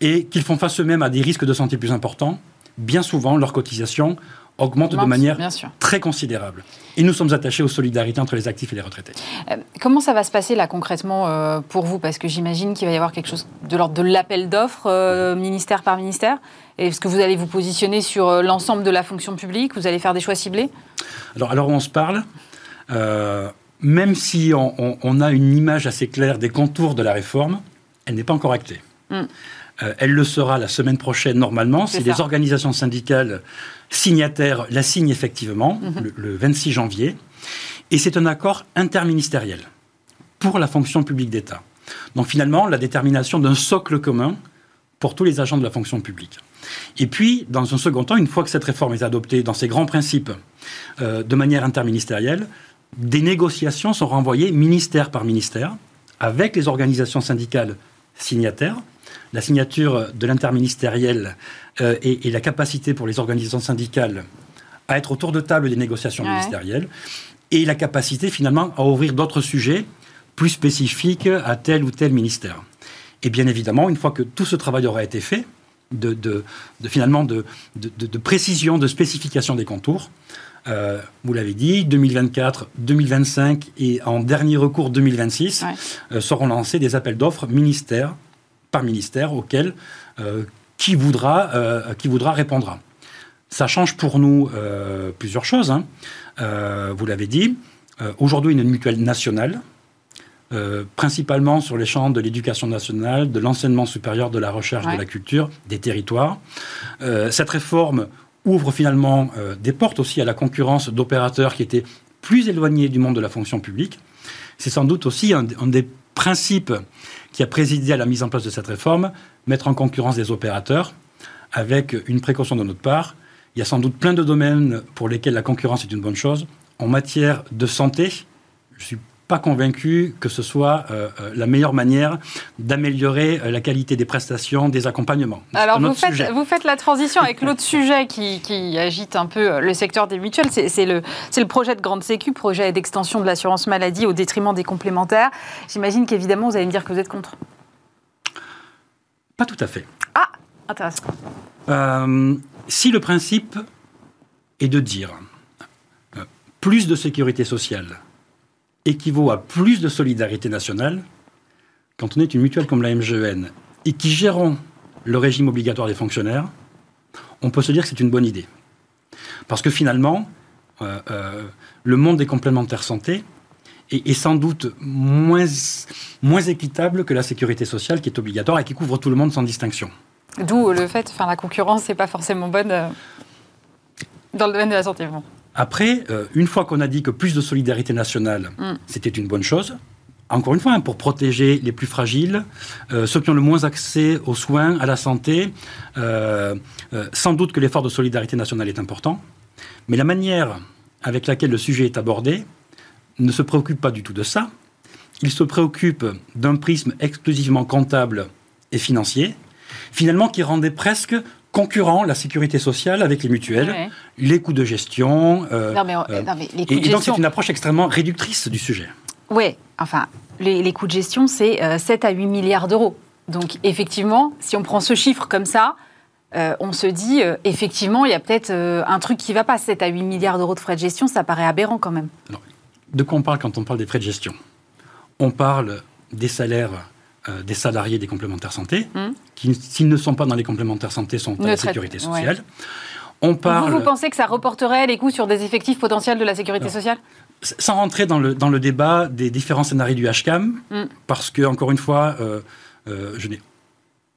et qu'ils font face eux-mêmes à des risques de santé plus importants, bien souvent leur cotisation augmente de manière très considérable. Et nous sommes attachés aux solidarités entre les actifs et les retraités. Euh, comment ça va se passer là concrètement euh, pour vous? Parce que j'imagine qu'il va y avoir quelque chose de l'ordre de l'appel d'offres, ministère par ministère. Est-ce que vous allez vous positionner sur euh, l'ensemble de la fonction publique? Vous allez faire des choix ciblés? Alors, alors, on se parle. Euh, même si on, a une image assez claire des contours de la réforme, elle n'est pas encore actée. Hmm. Euh, elle le sera la semaine prochaine normalement si les organisations syndicales signataires la signent effectivement mhm. le, le 26 janvier. Et c'est un accord interministériel pour la fonction publique d'État. Donc finalement, la détermination d'un socle commun pour tous les agents de la fonction publique. Et puis, dans un second temps, une fois que cette réforme est adoptée dans ses grands principes euh, de manière interministérielle, des négociations sont renvoyées ministère par ministère avec les organisations syndicales signataires. La signature de l'interministériel euh, et, la capacité pour les organisations syndicales à être autour de table des négociations ministérielles et la capacité finalement à ouvrir d'autres sujets plus spécifiques à tel ou tel ministère. Et bien évidemment, une fois que tout ce travail aura été fait, de, de, finalement de, de, précision, de spécification des contours. Euh, vous l'avez dit, 2024, 2025 et en dernier recours 2026 euh, seront lancés des appels d'offres ministère par ministère auxquels euh, qui, voudra, qui voudra répondra. Ça change pour nous plusieurs choses. Hein. vous l'avez dit, aujourd'hui une mutuelle nationale euh, principalement sur les champs de l'éducation nationale, de l'enseignement supérieur, de la recherche, de la culture, des territoires. Euh, cette réforme ouvre finalement euh, des portes aussi à la concurrence d'opérateurs qui étaient plus éloignés du monde de la fonction publique. C'est sans doute aussi un, des principes qui a présidé à la mise en place de cette réforme, mettre en concurrence des opérateurs, avec une précaution de notre part. Il y a sans doute plein de domaines pour lesquels la concurrence est une bonne chose. En matière de santé, je suis pas convaincu que ce soit euh, euh, la meilleure manière d'améliorer euh, la qualité des prestations, des accompagnements. Alors vous faites, vous faites, la transition avec l'autre sujet qui, agite un peu le secteur des mutuelles, c'est le, le, projet de Grande Sécu, projet d'extension de l'assurance maladie au détriment des complémentaires. J'imagine qu'évidemment vous allez me dire que vous êtes contre. Pas tout à fait. Ah, intéressant. si le principe est de dire plus de sécurité sociale, équivaut à plus de solidarité nationale, quand on est une mutuelle comme la MGEN et qui gérons le régime obligatoire des fonctionnaires, on peut se dire que c'est une bonne idée. Parce que finalement, euh, euh, le monde des complémentaires santé est, sans doute moins, moins équitable que la sécurité sociale qui est obligatoire et qui couvre tout le monde sans distinction. D'où le fait, enfin la concurrence n'est pas forcément bonne euh, dans le domaine de la santé. Après, euh, une fois qu'on a dit que plus de solidarité nationale, mm. c'était une bonne chose, encore une fois, hein, pour protéger les plus fragiles, euh, ceux qui ont le moins accès aux soins, à la santé, euh, sans doute que l'effort de solidarité nationale est important, mais la manière avec laquelle le sujet est abordé ne se préoccupe pas du tout de ça. Il se préoccupe d'un prisme exclusivement comptable et financier, finalement qui rendait presque concurrent la sécurité sociale avec les mutuelles, les coûts de gestion. Euh, non, mais, euh, les coûts et, donc c'est une approche extrêmement réductrice du sujet. Oui, enfin, les, coûts de gestion, c'est 7 euh, à 8 milliards d'euros. Donc effectivement, si on prend ce chiffre comme ça, on se dit, effectivement, il y a peut-être un truc qui ne va pas. 7 à 8 milliards d'euros de frais de gestion, ça paraît aberrant quand même. de quoi on parle quand on parle des frais de gestion? On parle des salaires euh, des salariés des complémentaires santé, hmm. Qui, s'ils ne sont pas dans les complémentaires santé, sont à la sécurité sociale. On parle... vous, vous pensez que ça reporterait les coûts sur des effectifs potentiels de la sécurité sociale sans rentrer dans le, dans le débat des différents scénarios du HCAM, mm. parce que, encore une fois, euh, euh, je n'ai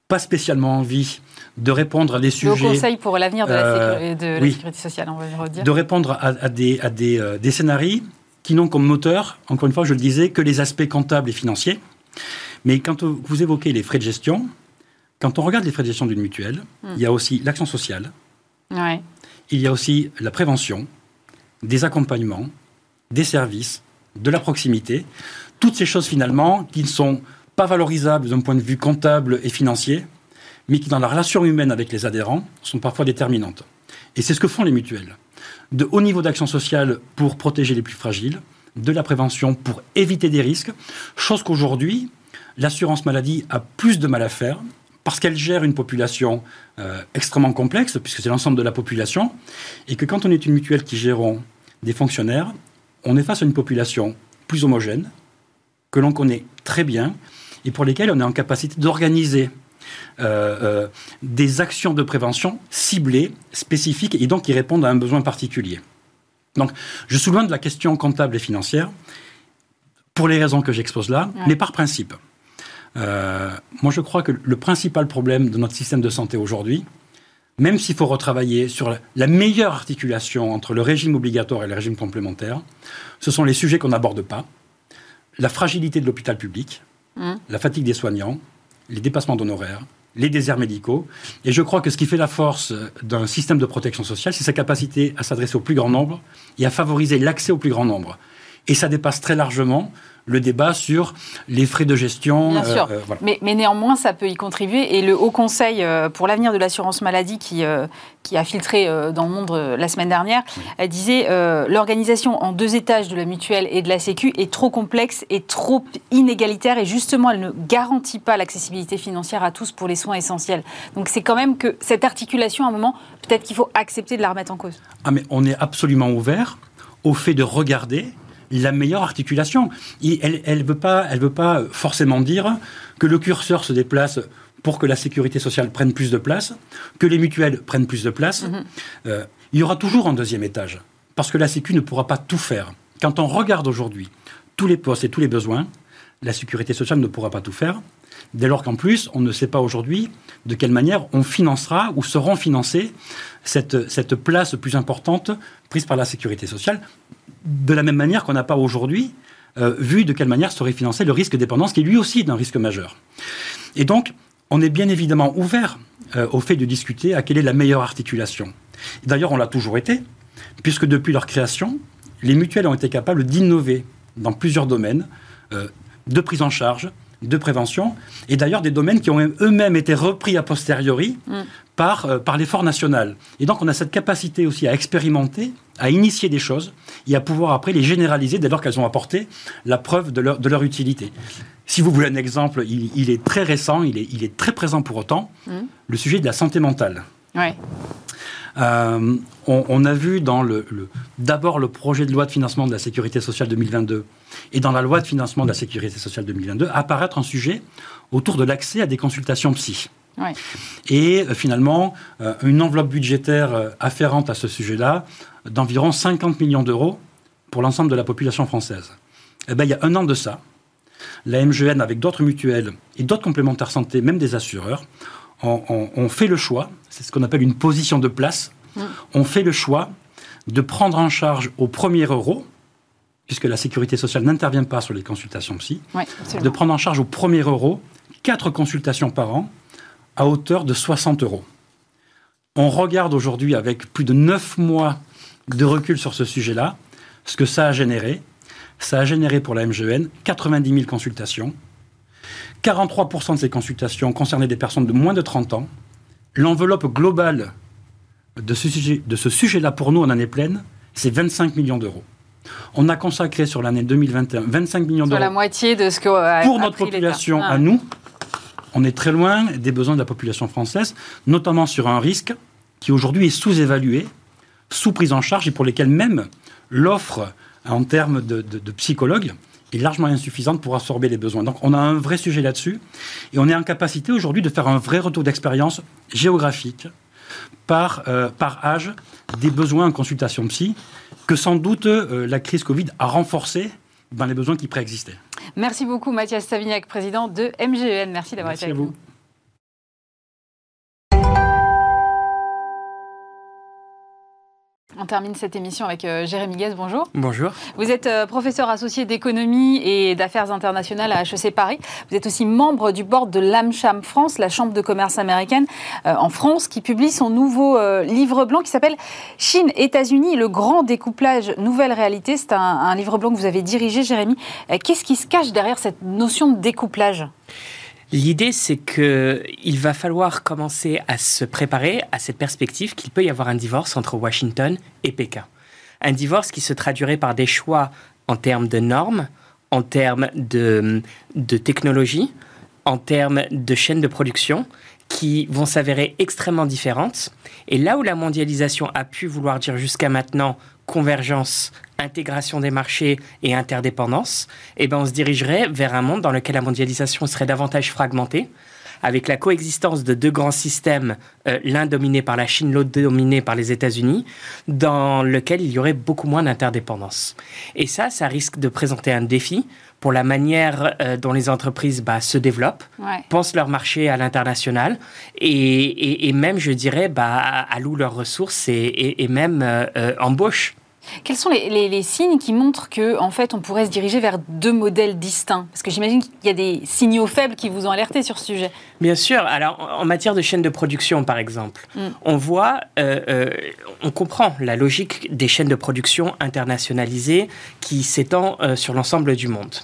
pas spécialement envie de répondre à des sujets. Le conseil pour l'avenir de, la, sécurité sociale, on va redire. De répondre à, des, à des, des scénarios qui n'ont comme moteur, encore une fois, je le disais, que les aspects comptables et financiers. Mais quand vous évoquez les frais de gestion, quand on regarde les frais de gestion d'une mutuelle, mm. il y a aussi l'action sociale, il y a aussi la prévention, des accompagnements, des services, de la proximité, toutes ces choses finalement qui ne sont pas valorisables d'un point de vue comptable et financier, mais qui dans la relation humaine avec les adhérents sont parfois déterminantes. Et c'est ce que font les mutuelles. De haut niveau d'action sociale pour protéger les plus fragiles, de la prévention pour éviter des risques, chose qu'aujourd'hui, l'assurance maladie a plus de mal à faire parce qu'elle gère une population euh, extrêmement complexe, puisque c'est l'ensemble de la population, et que quand on est une mutuelle qui gère des fonctionnaires, on est face à une population plus homogène, que l'on connaît très bien, et pour lesquelles on est en capacité d'organiser euh, euh, des actions de prévention ciblées, spécifiques, et donc qui répondent à un besoin particulier. Donc, je suis loin de la question comptable et financière, pour les raisons que j'expose là, mais par principe. Euh, moi, je crois que le principal problème de notre système de santé aujourd'hui, même s'il faut retravailler sur la meilleure articulation entre le régime obligatoire et le régime complémentaire, ce sont les sujets qu'on n'aborde pas. La fragilité de l'hôpital public, mmh. la fatigue des soignants, les dépassements d'honoraires, les déserts médicaux. Et je crois que ce qui fait la force d'un système de protection sociale, c'est sa capacité à s'adresser au plus grand nombre et à favoriser l'accès au plus grand nombre. Et ça dépasse très largement le débat sur les frais de gestion. Bien sûr. Euh, euh, mais, néanmoins, ça peut y contribuer. Et le Haut Conseil euh, pour l'avenir de l'assurance maladie, qui, qui a filtré dans le monde la semaine dernière, disait l'organisation en deux étages de la mutuelle et de la Sécu est trop complexe et trop inégalitaire. Et justement, elle ne garantit pas l'accessibilité financière à tous pour les soins essentiels. Donc c'est quand même que cette articulation, à un moment, peut-être qu'il faut accepter de la remettre en cause. Ah, mais on est absolument ouvert au fait de regarder la meilleure articulation. elle ne veut, pas, elle veut pas forcément dire que le curseur se déplace pour que la sécurité sociale prenne plus de place, que les mutuelles prennent plus de place. Mhm. Euh, il y aura toujours un deuxième étage, parce que la Sécu ne pourra pas tout faire. Quand on regarde aujourd'hui tous les postes et tous les besoins, la sécurité sociale ne pourra pas tout faire, dès lors qu'en plus, on ne sait pas aujourd'hui de quelle manière on financera ou seront financées cette, place plus importante prise par la sécurité sociale, de la même manière qu'on n'a pas aujourd'hui euh, vu de quelle manière serait financé le risque de dépendance, qui lui aussi est un risque majeur. Et donc, on est bien évidemment ouvert euh, au fait de discuter à quelle est la meilleure articulation. D'ailleurs, on l'a toujours été, puisque depuis leur création, les mutuelles ont été capables d'innover dans plusieurs domaines euh, de prise en charge, de prévention, et d'ailleurs des domaines qui ont eux-mêmes été repris a posteriori mm. par, euh, par l'effort national. Et donc on a cette capacité aussi à expérimenter, à initier des choses, et à pouvoir après les généraliser dès lors qu'elles ont apporté la preuve de leur, de leur utilité. Si vous voulez un exemple, il, est très récent, il est, il est, très présent pour autant, mm. le sujet de la santé mentale. Ouais. Euh, on, a vu dans le, d'abord le projet de loi de financement de la sécurité sociale 2022 et dans la loi de financement de la sécurité sociale 2022 apparaître un sujet autour de l'accès à des consultations psy. Et euh, finalement, euh, une enveloppe budgétaire afférente à ce sujet-là d'environ 50 millions d'euros pour l'ensemble de la population française. Eh ben, il y a un an de ça, la MGN, avec d'autres mutuelles et d'autres complémentaires santé, même des assureurs, on, fait le choix, c'est ce qu'on appelle une position de place, mm. on fait le choix de prendre en charge au premier euro, puisque la sécurité sociale n'intervient pas sur les consultations psy, de prendre en charge au premier euro quatre consultations par an à hauteur de 60 euros. On regarde aujourd'hui avec plus de 9 mois de recul sur ce sujet-là, ce que ça a généré. Ça a généré pour la MGN 90 000 consultations, 43% de ces consultations concernaient des personnes de moins de 30 ans. L'enveloppe globale de ce, sujet, de ce sujet-là pour nous en année pleine, c'est 25 millions d'euros. On a consacré sur l'année 2021 25 millions d'euros. la moitié de ce que pour notre population à nous. On est très loin des besoins de la population française, notamment sur un risque qui aujourd'hui est sous-évalué, sous prise en charge et pour lesquels même l'offre en termes de psychologues est largement insuffisante pour absorber les besoins. Donc on a un vrai sujet là-dessus et on est en capacité aujourd'hui de faire un vrai retour d'expérience géographique par, euh, par âge des besoins en consultation psy que sans doute la crise Covid a renforcé ben, les besoins qui préexistaient. Merci beaucoup Mathias Savignac, président de MGEN. Merci d'avoir été avec vous. On termine cette émission avec euh, Jérémy Guez. Bonjour. Bonjour. Vous êtes euh, professeur associé d'économie et d'affaires internationales à HEC Paris. Vous êtes aussi membre du board de l'AmCham France, la chambre de commerce américaine euh, en France, qui publie son nouveau livre blanc qui s'appelle Chine, États-Unis, le grand découplage, nouvelle réalité. C'est un, un, livre blanc que vous avez dirigé, Jérémy. Qu'est-ce qui se cache derrière cette notion de découplage? L'idée, c'est qu'il va falloir commencer à se préparer à cette perspective qu'il peut y avoir un divorce entre Washington et Pékin. Un divorce qui se traduirait par des choix en termes de normes, en termes de, de technologie, en termes de chaînes de production, qui vont s'avérer extrêmement différentes. Et là où la mondialisation a pu vouloir dire jusqu'à maintenant convergence, intégration des marchés et interdépendance, eh ben on se dirigerait vers un monde dans lequel la mondialisation serait davantage fragmentée, avec la coexistence de deux grands systèmes, euh, l'un dominé par la Chine, l'autre dominé par les États-Unis, dans lequel il y aurait beaucoup moins d'interdépendance. Et ça, ça risque de présenter un défi pour la manière euh, dont les entreprises bah, se développent, pensent leur marché à l'international et, même, je dirais, bah, allouent leurs ressources et, même euh, embauchent quels sont les, signes qui montrent que, en fait, on pourrait se diriger vers deux modèles distincts? Parce que j'imagine qu'il y a des signaux faibles qui vous ont alerté sur ce sujet. Bien sûr. Alors, en matière de chaîne de production, par exemple, mm. on voit, euh, euh, on comprend la logique des chaînes de production internationalisées qui s'étend euh, sur l'ensemble du monde.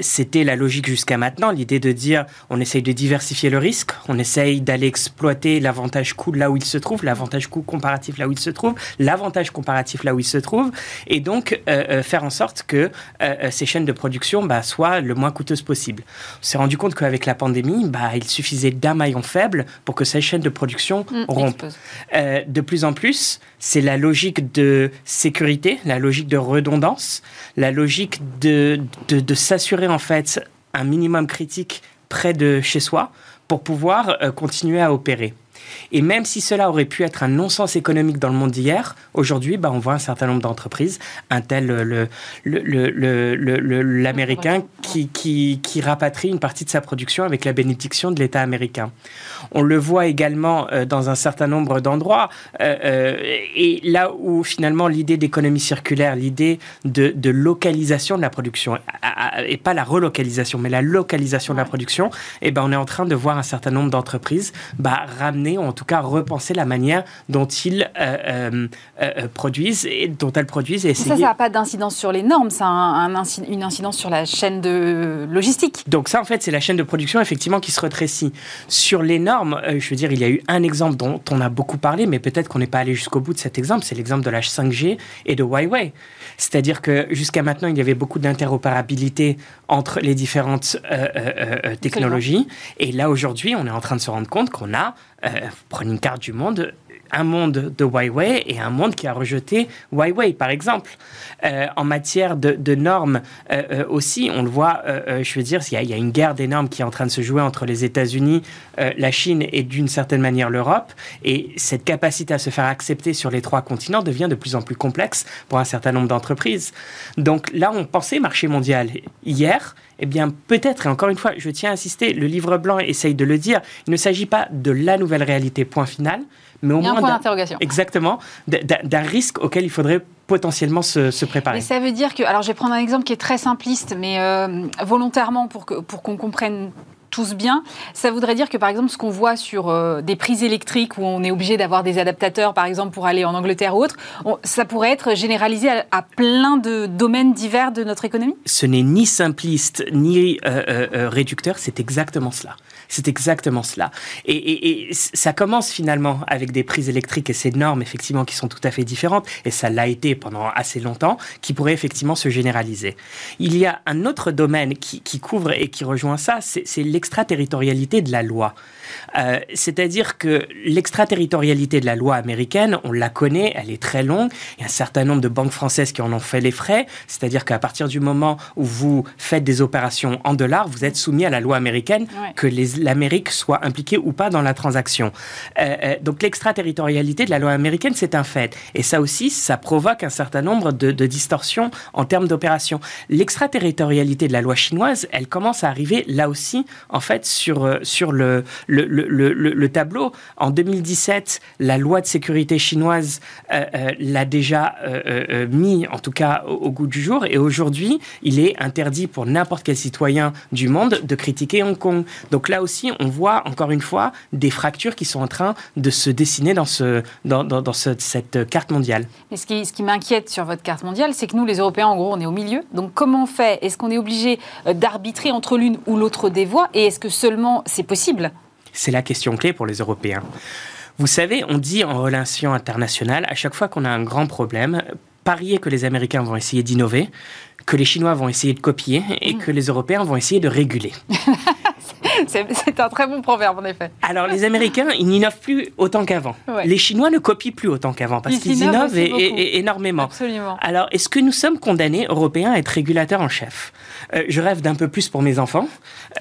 C'était la logique jusqu'à maintenant, l'idée de dire on essaye de diversifier le risque, on essaye d'aller exploiter l'avantage coût là où il se trouve, l'avantage coût comparatif là où il se trouve, l'avantage comparatif là où il se trouve, et donc euh, euh, faire en sorte que euh, ces chaînes de production bah, soient le moins coûteuses possible. On s'est rendu compte qu'avec la pandémie, bah, il suffisait d'un maillon faible pour que ces chaînes de production mmh, rompent. de plus en plus, c'est la logique de sécurité, la logique de redondance, la logique de, de, de s'assurer en fait un minimum critique près de chez soi pour pouvoir continuer à opérer. Et même si cela aurait pu être un non-sens économique dans le monde d'hier, aujourd'hui, bah, on voit un certain nombre d'entreprises, un tel l'américain qui, qui, qui rapatrie une partie de sa production avec la bénédiction de l'État américain. On le voit également euh, dans un certain nombre d'endroits. Euh, euh, et là où finalement l'idée d'économie circulaire, l'idée de, de, localisation de la production, et pas la relocalisation, mais la localisation de la production, et eh ben, on est en train de voir un certain nombre d'entreprises bah, ramener, ou en tout cas repenser la manière dont ils produisent et dont elles produisent. Et essayer... Ça, ça n'a pas d'incidence sur les normes, ça a un, une incidence sur la chaîne de logistique. Donc ça, en fait, c'est la chaîne de production, effectivement, qui se rétrécit. Sur les normes, euh, je veux dire, il y a eu un exemple dont on a beaucoup parlé, mais peut-être qu'on n'est pas allé jusqu'au bout de cet exemple, c'est l'exemple de la 5G et de Huawei. C'est-à-dire que jusqu'à maintenant, il y avait beaucoup d'interopérabilité entre les différentes euh, euh, technologies. Et là, aujourd'hui, on est en train de se rendre compte qu'on a, prenez une carte du monde, un monde de Huawei et un monde qui a rejeté Huawei, par exemple. Euh, en matière de, normes euh, euh, aussi, on le voit, je veux dire, il y, a, une guerre des normes qui est en train de se jouer entre les États-Unis, la Chine et d'une certaine manière l'Europe. Et cette capacité à se faire accepter sur les trois continents devient de plus en plus complexe pour un certain nombre d'entreprises. Donc là, on pensait marché mondial hier. Eh bien, peut-être, et encore une fois, je tiens à insister, le livre blanc essaye de le dire, il ne s'agit pas de la nouvelle réalité, point final, mais au moins point d'interrogation. Exactement, d'un risque auquel il faudrait potentiellement se, préparer. Et ça veut dire que, alors je vais prendre un exemple qui est très simpliste, mais euh, volontairement pour qu'on pour qu'on comprenne tous bien. Ça voudrait dire que, par exemple, ce qu'on voit sur euh, des prises électriques où on est obligé d'avoir des adaptateurs, par exemple, pour aller en Angleterre ou autre, ça pourrait être généralisé à, plein de domaines divers de notre économie? Ce n'est ni simpliste ni euh, euh, réducteur, c'est exactement cela. C'est exactement cela. Et, ça commence finalement avec des prises électriques et ces normes, effectivement, qui sont tout à fait différentes, et ça l'a été pendant assez longtemps, qui pourraient effectivement se généraliser. Il y a un autre domaine qui, qui couvre et qui rejoint ça, c'est l'économie l'extraterritorialité de la loi. Euh, c'est-à-dire que l'extraterritorialité de la loi américaine, on la connaît, elle est très longue. Il y a un certain nombre de banques françaises qui en ont fait les frais. C'est-à-dire qu'à partir du moment où vous faites des opérations en dollars, vous êtes soumis à la loi américaine, que l'Amérique soit impliquée ou pas dans la transaction. Euh, euh, donc l'extraterritorialité de la loi américaine, c'est un fait. Et ça aussi, ça provoque un certain nombre de, de distorsions en termes d'opérations. L'extraterritorialité de la loi chinoise, elle commence à arriver là aussi, en fait, sur, sur le, le le, tableau. En 2017, la loi de sécurité chinoise euh, euh, l'a déjà euh, mis, en tout cas, au, goût du jour. Et aujourd'hui, il est interdit pour n'importe quel citoyen du monde de critiquer Hong Kong. Donc là aussi, on voit encore une fois des fractures qui sont en train de se dessiner dans, ce, dans, dans, cette carte mondiale. Mais ce qui, ce qui m'inquiète sur votre carte mondiale, c'est que nous, les Européens, en gros, on est au milieu. Donc comment on fait? Est-ce qu'on est obligé d'arbitrer entre l'une ou l'autre des voies Et est-ce que seulement c'est possible? C'est la question clé pour les Européens. Vous savez, on dit en relations internationales, à chaque fois qu'on a un grand problème, parier que les Américains vont essayer d'innover, que les Chinois vont essayer de copier et mm. que les Européens vont essayer de réguler. C'est un très bon proverbe, en effet. Alors, les Américains, ils n'innovent plus autant qu'avant. Les Chinois ne copient plus autant qu'avant parce qu'ils innovent énormément. Absolument. Alors, est-ce que nous sommes condamnés, Européens, à être régulateurs en chef? Euh, Je rêve d'un peu plus pour mes enfants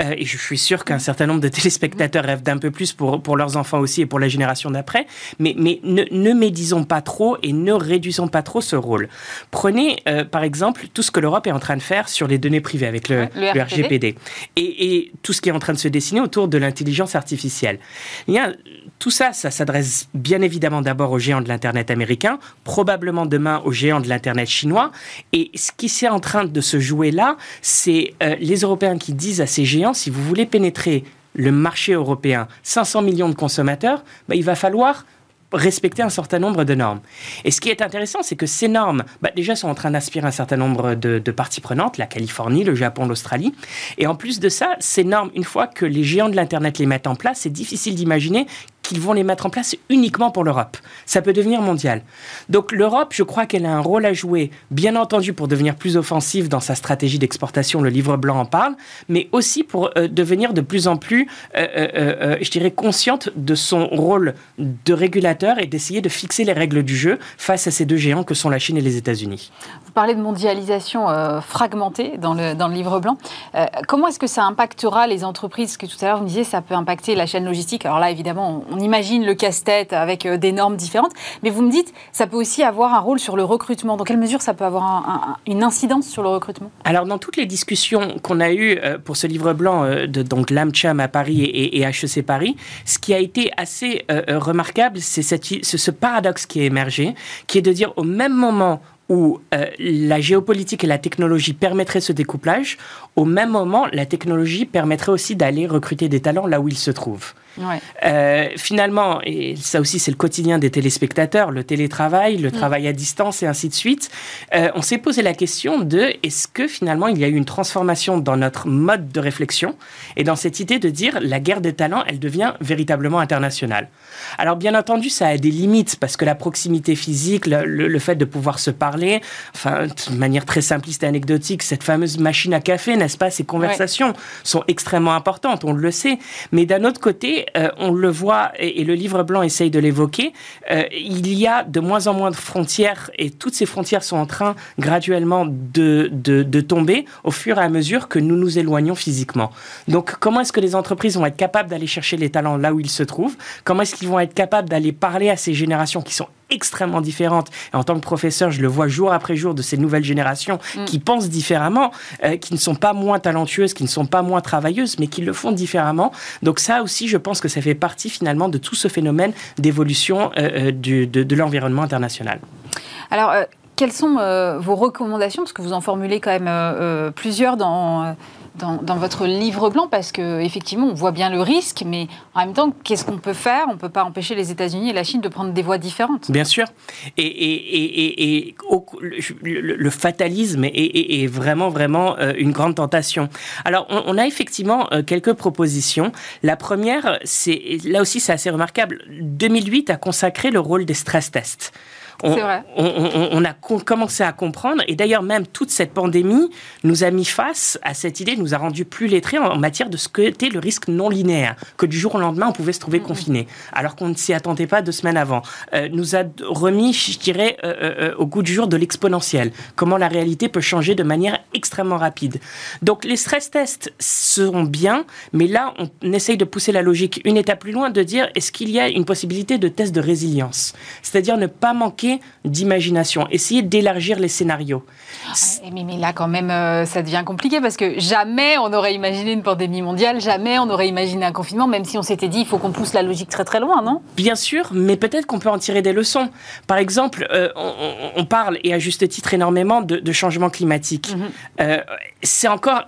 euh, et je suis sûr qu'un certain nombre de téléspectateurs rêvent d'un peu plus pour, pour leurs enfants aussi et pour la génération d'après. Mais, mais ne, ne médisons pas trop et ne réduisons pas trop ce rôle. Prenez, euh, par exemple, tout ce que l'Europe est en train de faire sur les données privées avec le, RGPD. Et, et tout ce qui est en train de se dessiner autour de l'intelligence artificielle. A, tout ça, ça s'adresse bien évidemment d'abord aux géants de l'Internet américain, probablement demain aux géants de l'Internet chinois. Et ce qui est en train de se jouer là, c'est euh, les Européens qui disent à ces géants, si vous voulez pénétrer le marché européen, 500 millions de consommateurs, bah, il va falloir respecter un certain nombre de normes. Et ce qui est intéressant, c'est que ces normes, bah, déjà, sont en train d'aspirer un certain nombre de, de, parties prenantes, la Californie, le Japon, l'Australie. Et en plus de ça, ces normes, une fois que les géants de l'Internet les mettent en place, c'est difficile d'imaginer qu'ils vont les mettre en place uniquement pour l'Europe. Ça peut devenir mondial. Donc l'Europe, je crois qu'elle a un rôle à jouer, bien entendu pour devenir plus offensive dans sa stratégie d'exportation, le livre blanc en parle, mais aussi pour euh, devenir de plus en plus, euh, euh, je dirais, consciente de son rôle de régulateur et d'essayer de fixer les règles du jeu face à ces deux géants que sont la Chine et les États-Unis. Vous parlez de mondialisation fragmentée dans le, dans le livre blanc. comment est-ce que ça impactera les entreprises? Que tout à l'heure vous me disiez, ça peut impacter la chaîne logistique. Alors là, évidemment, imagine le casse-tête avec euh, des normes différentes, mais vous me dites, ça peut aussi avoir un rôle sur le recrutement. Dans quelle mesure ça peut avoir une incidence sur le recrutement? Alors, dans toutes les discussions qu'on a eues euh, pour ce livre blanc euh, de donc l'AMCHAM à Paris et, HEC Paris, ce qui a été assez remarquable, c'est ce paradoxe qui est émergé, qui est de dire au même moment où la géopolitique et la technologie permettraient ce découplage, au même moment, la technologie permettrait aussi d'aller recruter des talents là où ils se trouvent. Euh, finalement, et ça aussi c'est le quotidien des téléspectateurs, le télétravail, le mm. travail à distance et ainsi de suite, euh, on s'est posé la question de est-ce que finalement il y a eu une transformation dans notre mode de réflexion et dans cette idée de dire la guerre des talents, elle devient véritablement internationale? Alors bien entendu, ça a des limites parce que la proximité physique, le, fait de pouvoir se parler, enfin de manière très simpliste et anecdotique, cette fameuse machine à café, n'est-ce pas, ces conversations sont extrêmement importantes, on le sait. Mais d'un autre côté, euh, on le voit, et, le livre blanc essaye de l'évoquer, euh, il y a de moins en moins de frontières, et toutes ces frontières sont en train graduellement de, de, tomber au fur et à mesure que nous nous éloignons physiquement. Donc comment est-ce que les entreprises vont être capables d'aller chercher les talents là où ils se trouvent? Comment est-ce qu'ils vont être capables d'aller parler à ces générations qui sont extrêmement différentes. Et en tant que professeur, je le vois jour après jour de ces nouvelles générations mm. qui pensent différemment, euh, qui ne sont pas moins talentueuses, qui ne sont pas moins travailleuses, mais qui le font différemment. Donc ça aussi, je pense que ça fait partie finalement de tout ce phénomène d'évolution euh, euh, de, de l'environnement international. Alors, quelles sont vos recommandations? Parce que vous en formulez quand même plusieurs dans dans, votre livre blanc parce qu'effectivement, on voit bien le risque, mais en même temps, qu'est-ce qu'on peut faire? On ne peut pas empêcher les États-Unis et la Chine de prendre des voies différentes. Bien sûr. Et, le, fatalisme est, vraiment, vraiment euh, une grande tentation. Alors, on, a effectivement euh, quelques propositions. La première, c'est là aussi, c'est assez remarquable. 2008 a consacré le rôle des stress tests On, on, a commencé à comprendre, et d'ailleurs même toute cette pandémie nous a mis face à cette idée, nous a rendu plus lettrés en, matière de ce qu'était le risque non linéaire, que du jour au lendemain on pouvait se trouver confiné, alors qu'on ne s'y attendait pas deux semaines avant. Euh, nous a remis, je dirais, euh, euh, au goût du jour de l'exponentiel, comment la réalité peut changer de manière extrêmement rapide. Donc les stress tests seront bien, mais là on essaye de pousser la logique une étape plus loin, de dire est-ce qu'il y a une possibilité de test de résilience, c'est-à-dire ne pas manquer d'imagination, essayer d'élargir les scénarios. Mais, mais, là, quand même, euh, ça devient compliqué parce que jamais on aurait imaginé une pandémie mondiale, jamais on aurait imaginé un confinement, même si on s'était dit il faut qu'on pousse la logique très très loin, non? Bien sûr, mais peut-être qu'on peut en tirer des leçons. Par exemple, euh, on, parle, et à juste titre énormément, de, changement climatique. Mhm. Euh, c'est encore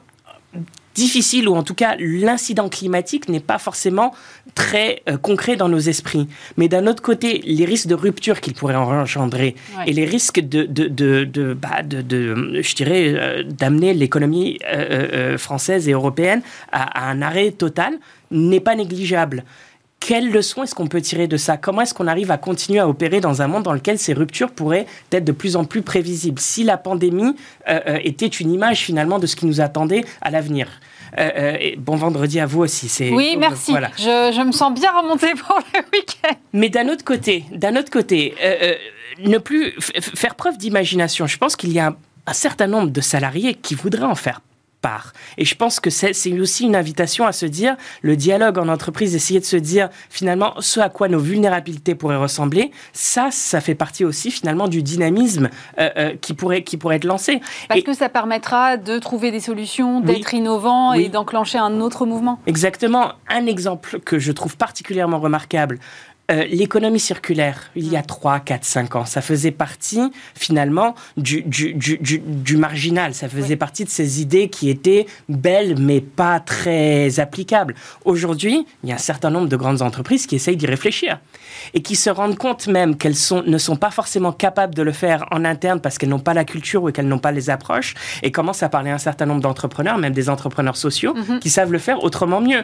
difficile, ou en tout cas l'incident climatique n'est pas forcément très euh, concret dans nos esprits. Mais d'un autre côté, les risques de rupture qu'il pourrait engendrer et les risques de, de, de, de, bah, je dirais, euh, d'amener l'économie euh, française et européenne à, un arrêt total n'est pas négligeable quelles leçons est-ce qu'on peut tirer de ça? Comment est-ce qu'on arrive à continuer à opérer dans un monde dans lequel ces ruptures pourraient être de plus en plus prévisibles? Si la pandémie était une image finalement de ce qui nous attendait à l'avenir. Euh, euh, bon vendredi à vous aussi. Oui, merci. Je, me sens bien remontée pour le week-end. Mais d'un autre côté, d'un autre côté, euh, ne plus faire preuve d'imagination. Je pense qu'il y a un certain nombre de salariés qui voudraient en faire et je pense que c'est aussi une invitation à se dire, le dialogue en entreprise, essayer de se dire finalement ce à quoi nos vulnérabilités pourraient ressembler, ça, ça fait partie aussi finalement du dynamisme euh, euh, qui, pourrait, qui pourrait être lancé. Parce que ça permettra de trouver des solutions, d'être innovant et d'enclencher un autre mouvement. Exactement. Un exemple que je trouve particulièrement remarquable, euh, l'économie circulaire, il y a 3, 4, 5 ans, ça faisait partie finalement du, du, du, du marginal, ça faisait partie de ces idées qui étaient belles mais pas très applicables. Aujourd'hui, il y a un certain nombre de grandes entreprises qui essayent d'y réfléchir et qui se rendent compte même qu'elles sont, ne sont pas forcément capables de le faire en interne parce qu'elles n'ont pas la culture ou qu'elles n'ont pas les approches et commencent à parler à un certain nombre d'entrepreneurs, même des entrepreneurs sociaux, mhm. qui savent le faire autrement mieux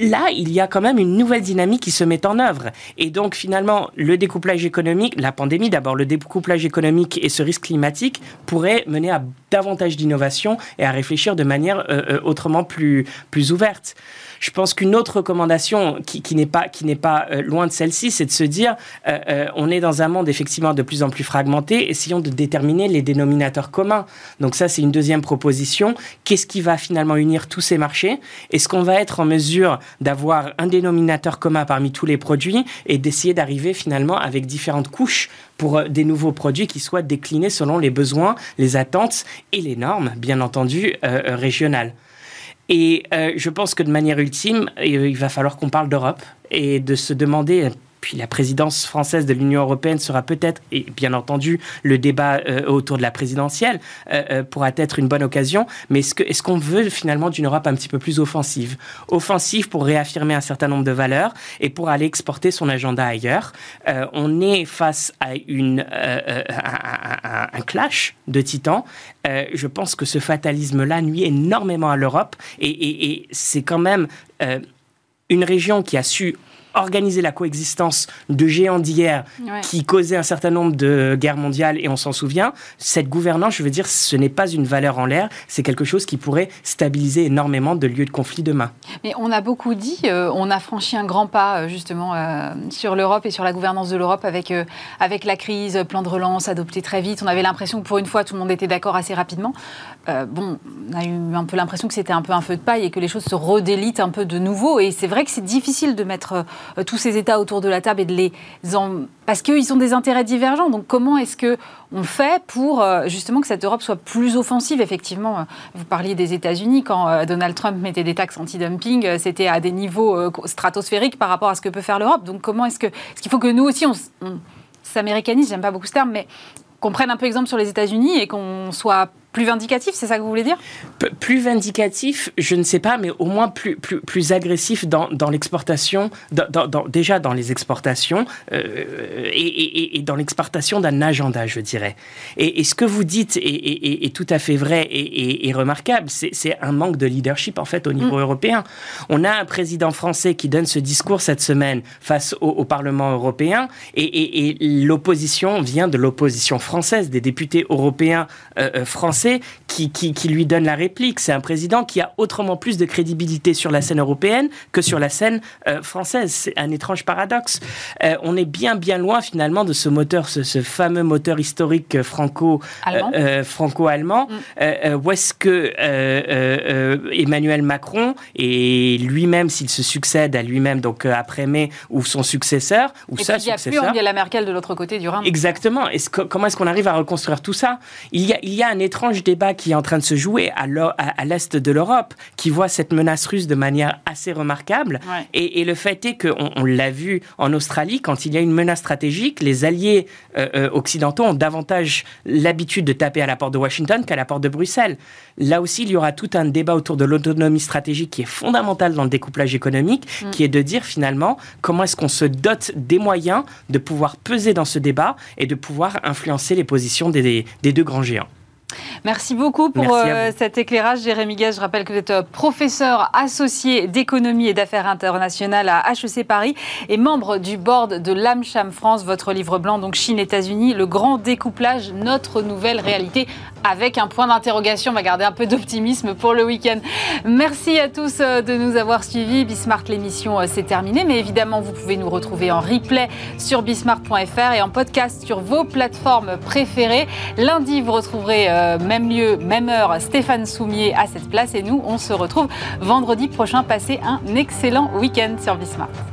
là, il y a quand même une nouvelle dynamique qui se met en œuvre. Et donc, finalement, le découplage économique, la pandémie d'abord, le découplage économique et ce risque climatique pourraient mener à davantage d'innovation et à réfléchir de manière euh, euh, autrement plus, plus ouverte. Je pense qu'une autre recommandation qui, qui n'est pas, qui n'est pas euh, loin de celle-ci, c'est de se dire, euh, euh, on est dans un monde effectivement de plus en plus fragmenté, essayons de déterminer les dénominateurs communs. Donc ça, c'est une deuxième proposition. Qu'est-ce qui va finalement unir tous ces marchés? Est-ce qu'on va être en mesure d'avoir un dénominateur commun parmi tous les produits et d'essayer d'arriver finalement avec différentes couches pour des nouveaux produits qui soient déclinés selon les besoins, les attentes et les normes, bien entendu, régionales? Et euh, je pense que de manière ultime, euh, il va falloir qu'on parle d'Europe et de se demander puis la présidence française de l'Union européenne sera peut-être, et bien entendu, le débat euh, autour de la présidentielle pourra être une bonne occasion. Mais est-ce qu'on veut finalement d'une Europe un petit peu plus offensive? Offensive pour réaffirmer un certain nombre de valeurs et pour aller exporter son agenda ailleurs. on est face à une, un, clash de titans. Euh, je pense que ce fatalisme-là nuit énormément à l'Europe et, c'est quand même euh, une région qui a su organiser la coexistence de géants d'hier qui causaient un certain nombre de guerres mondiales et on s'en souvient, cette gouvernance, je veux dire, ce n'est pas une valeur en l'air, c'est quelque chose qui pourrait stabiliser énormément de lieux de conflit demain. Mais on a beaucoup dit, euh, on a franchi un grand pas euh, justement euh, sur l'Europe et sur la gouvernance de l'Europe avec, avec la crise, plan de relance adopté très vite. On avait l'impression que pour une fois tout le monde était d'accord assez rapidement. bon, on a eu un peu l'impression que c'était un peu un feu de paille et que les choses se redélitent un peu de nouveau. Et c'est vrai que c'est difficile de mettre euh, tous ces États autour de la table et de les parce qu'ils ont des intérêts divergents. Donc comment est-ce que on fait pour euh, justement que cette Europe soit plus offensive? Effectivement, euh, vous parliez des États-Unis quand Donald Trump mettait des taxes anti-dumping, c'était à des niveaux stratosphériques par rapport à ce que peut faire l'Europe. Donc comment est-ce que ce qu'il faut que nous aussi on, on s'américanise, j'aime pas beaucoup ce terme, mais qu'on prenne un peu exemple sur les États-Unis et qu'on soit plus vindicatif, c'est ça que vous voulez dire? Plus vindicatif, je ne sais pas, mais au moins plus, plus, plus agressif dans, dans l'exportation, dans, déjà dans les exportations euh, et, et, dans l'exportation d'un agenda, je dirais. Et, ce que vous dites est, est tout à fait vrai et, remarquable. C'est un manque de leadership, en fait, au niveau mm. européen. On a un président français qui donne ce discours cette semaine face au, Parlement européen et, l'opposition vient de l'opposition française, des députés européens euh, euh, français qui, qui, lui donne la réplique. C'est un président qui a autrement plus de crédibilité sur la scène européenne que sur la scène euh, française. C'est un étrange paradoxe. Euh, on est bien, bien loin finalement de ce moteur, ce, fameux moteur historique franco-allemand. Euh, franco-allemand mm. où est-ce que Emmanuel Macron et lui-même, s'il se succède à lui-même, donc après mai, ou son successeur, ou et sa puis, Il y a plus la Merkel de l'autre côté du Rhin. Exactement. Est comment est-ce qu'on arrive à reconstruire tout ça? Il y, a, il y a un étrange débat qui est en train de se jouer à l'est de l'Europe, qui voit cette menace russe de manière assez remarquable. Et, le fait est qu'on on, l'a vu en Australie, quand il y a une menace stratégique, les alliés euh, euh, occidentaux ont davantage l'habitude de taper à la porte de Washington qu'à la porte de Bruxelles. Là aussi, il y aura tout un débat autour de l'autonomie stratégique qui est fondamental dans le découplage économique, mm. qui est de dire finalement comment est-ce qu'on se dote des moyens de pouvoir peser dans ce débat et de pouvoir influencer les positions des deux grands géants. Merci beaucoup pour euh, cet éclairage, Jérémy Guez. Je rappelle que vous êtes euh, professeur associé d'économie et d'affaires internationales à HEC Paris et membre du board de l'AMCHAM France, votre livre blanc, donc Chine-États-Unis, le grand découplage, notre nouvelle réalité, avec un point d'interrogation. On va garder un peu d'optimisme pour le week-end. Merci à tous euh, de nous avoir suivis. Bismart, l'émission, c'est terminé, mais évidemment, vous pouvez nous retrouver en replay sur bismart.fr et en podcast sur vos plateformes préférées. Lundi, vous retrouverez euh, même lieu, même heure, Stéphane Soumier à cette place. Et nous, on se retrouve vendredi prochain. Passez un excellent week-end sur Bismart.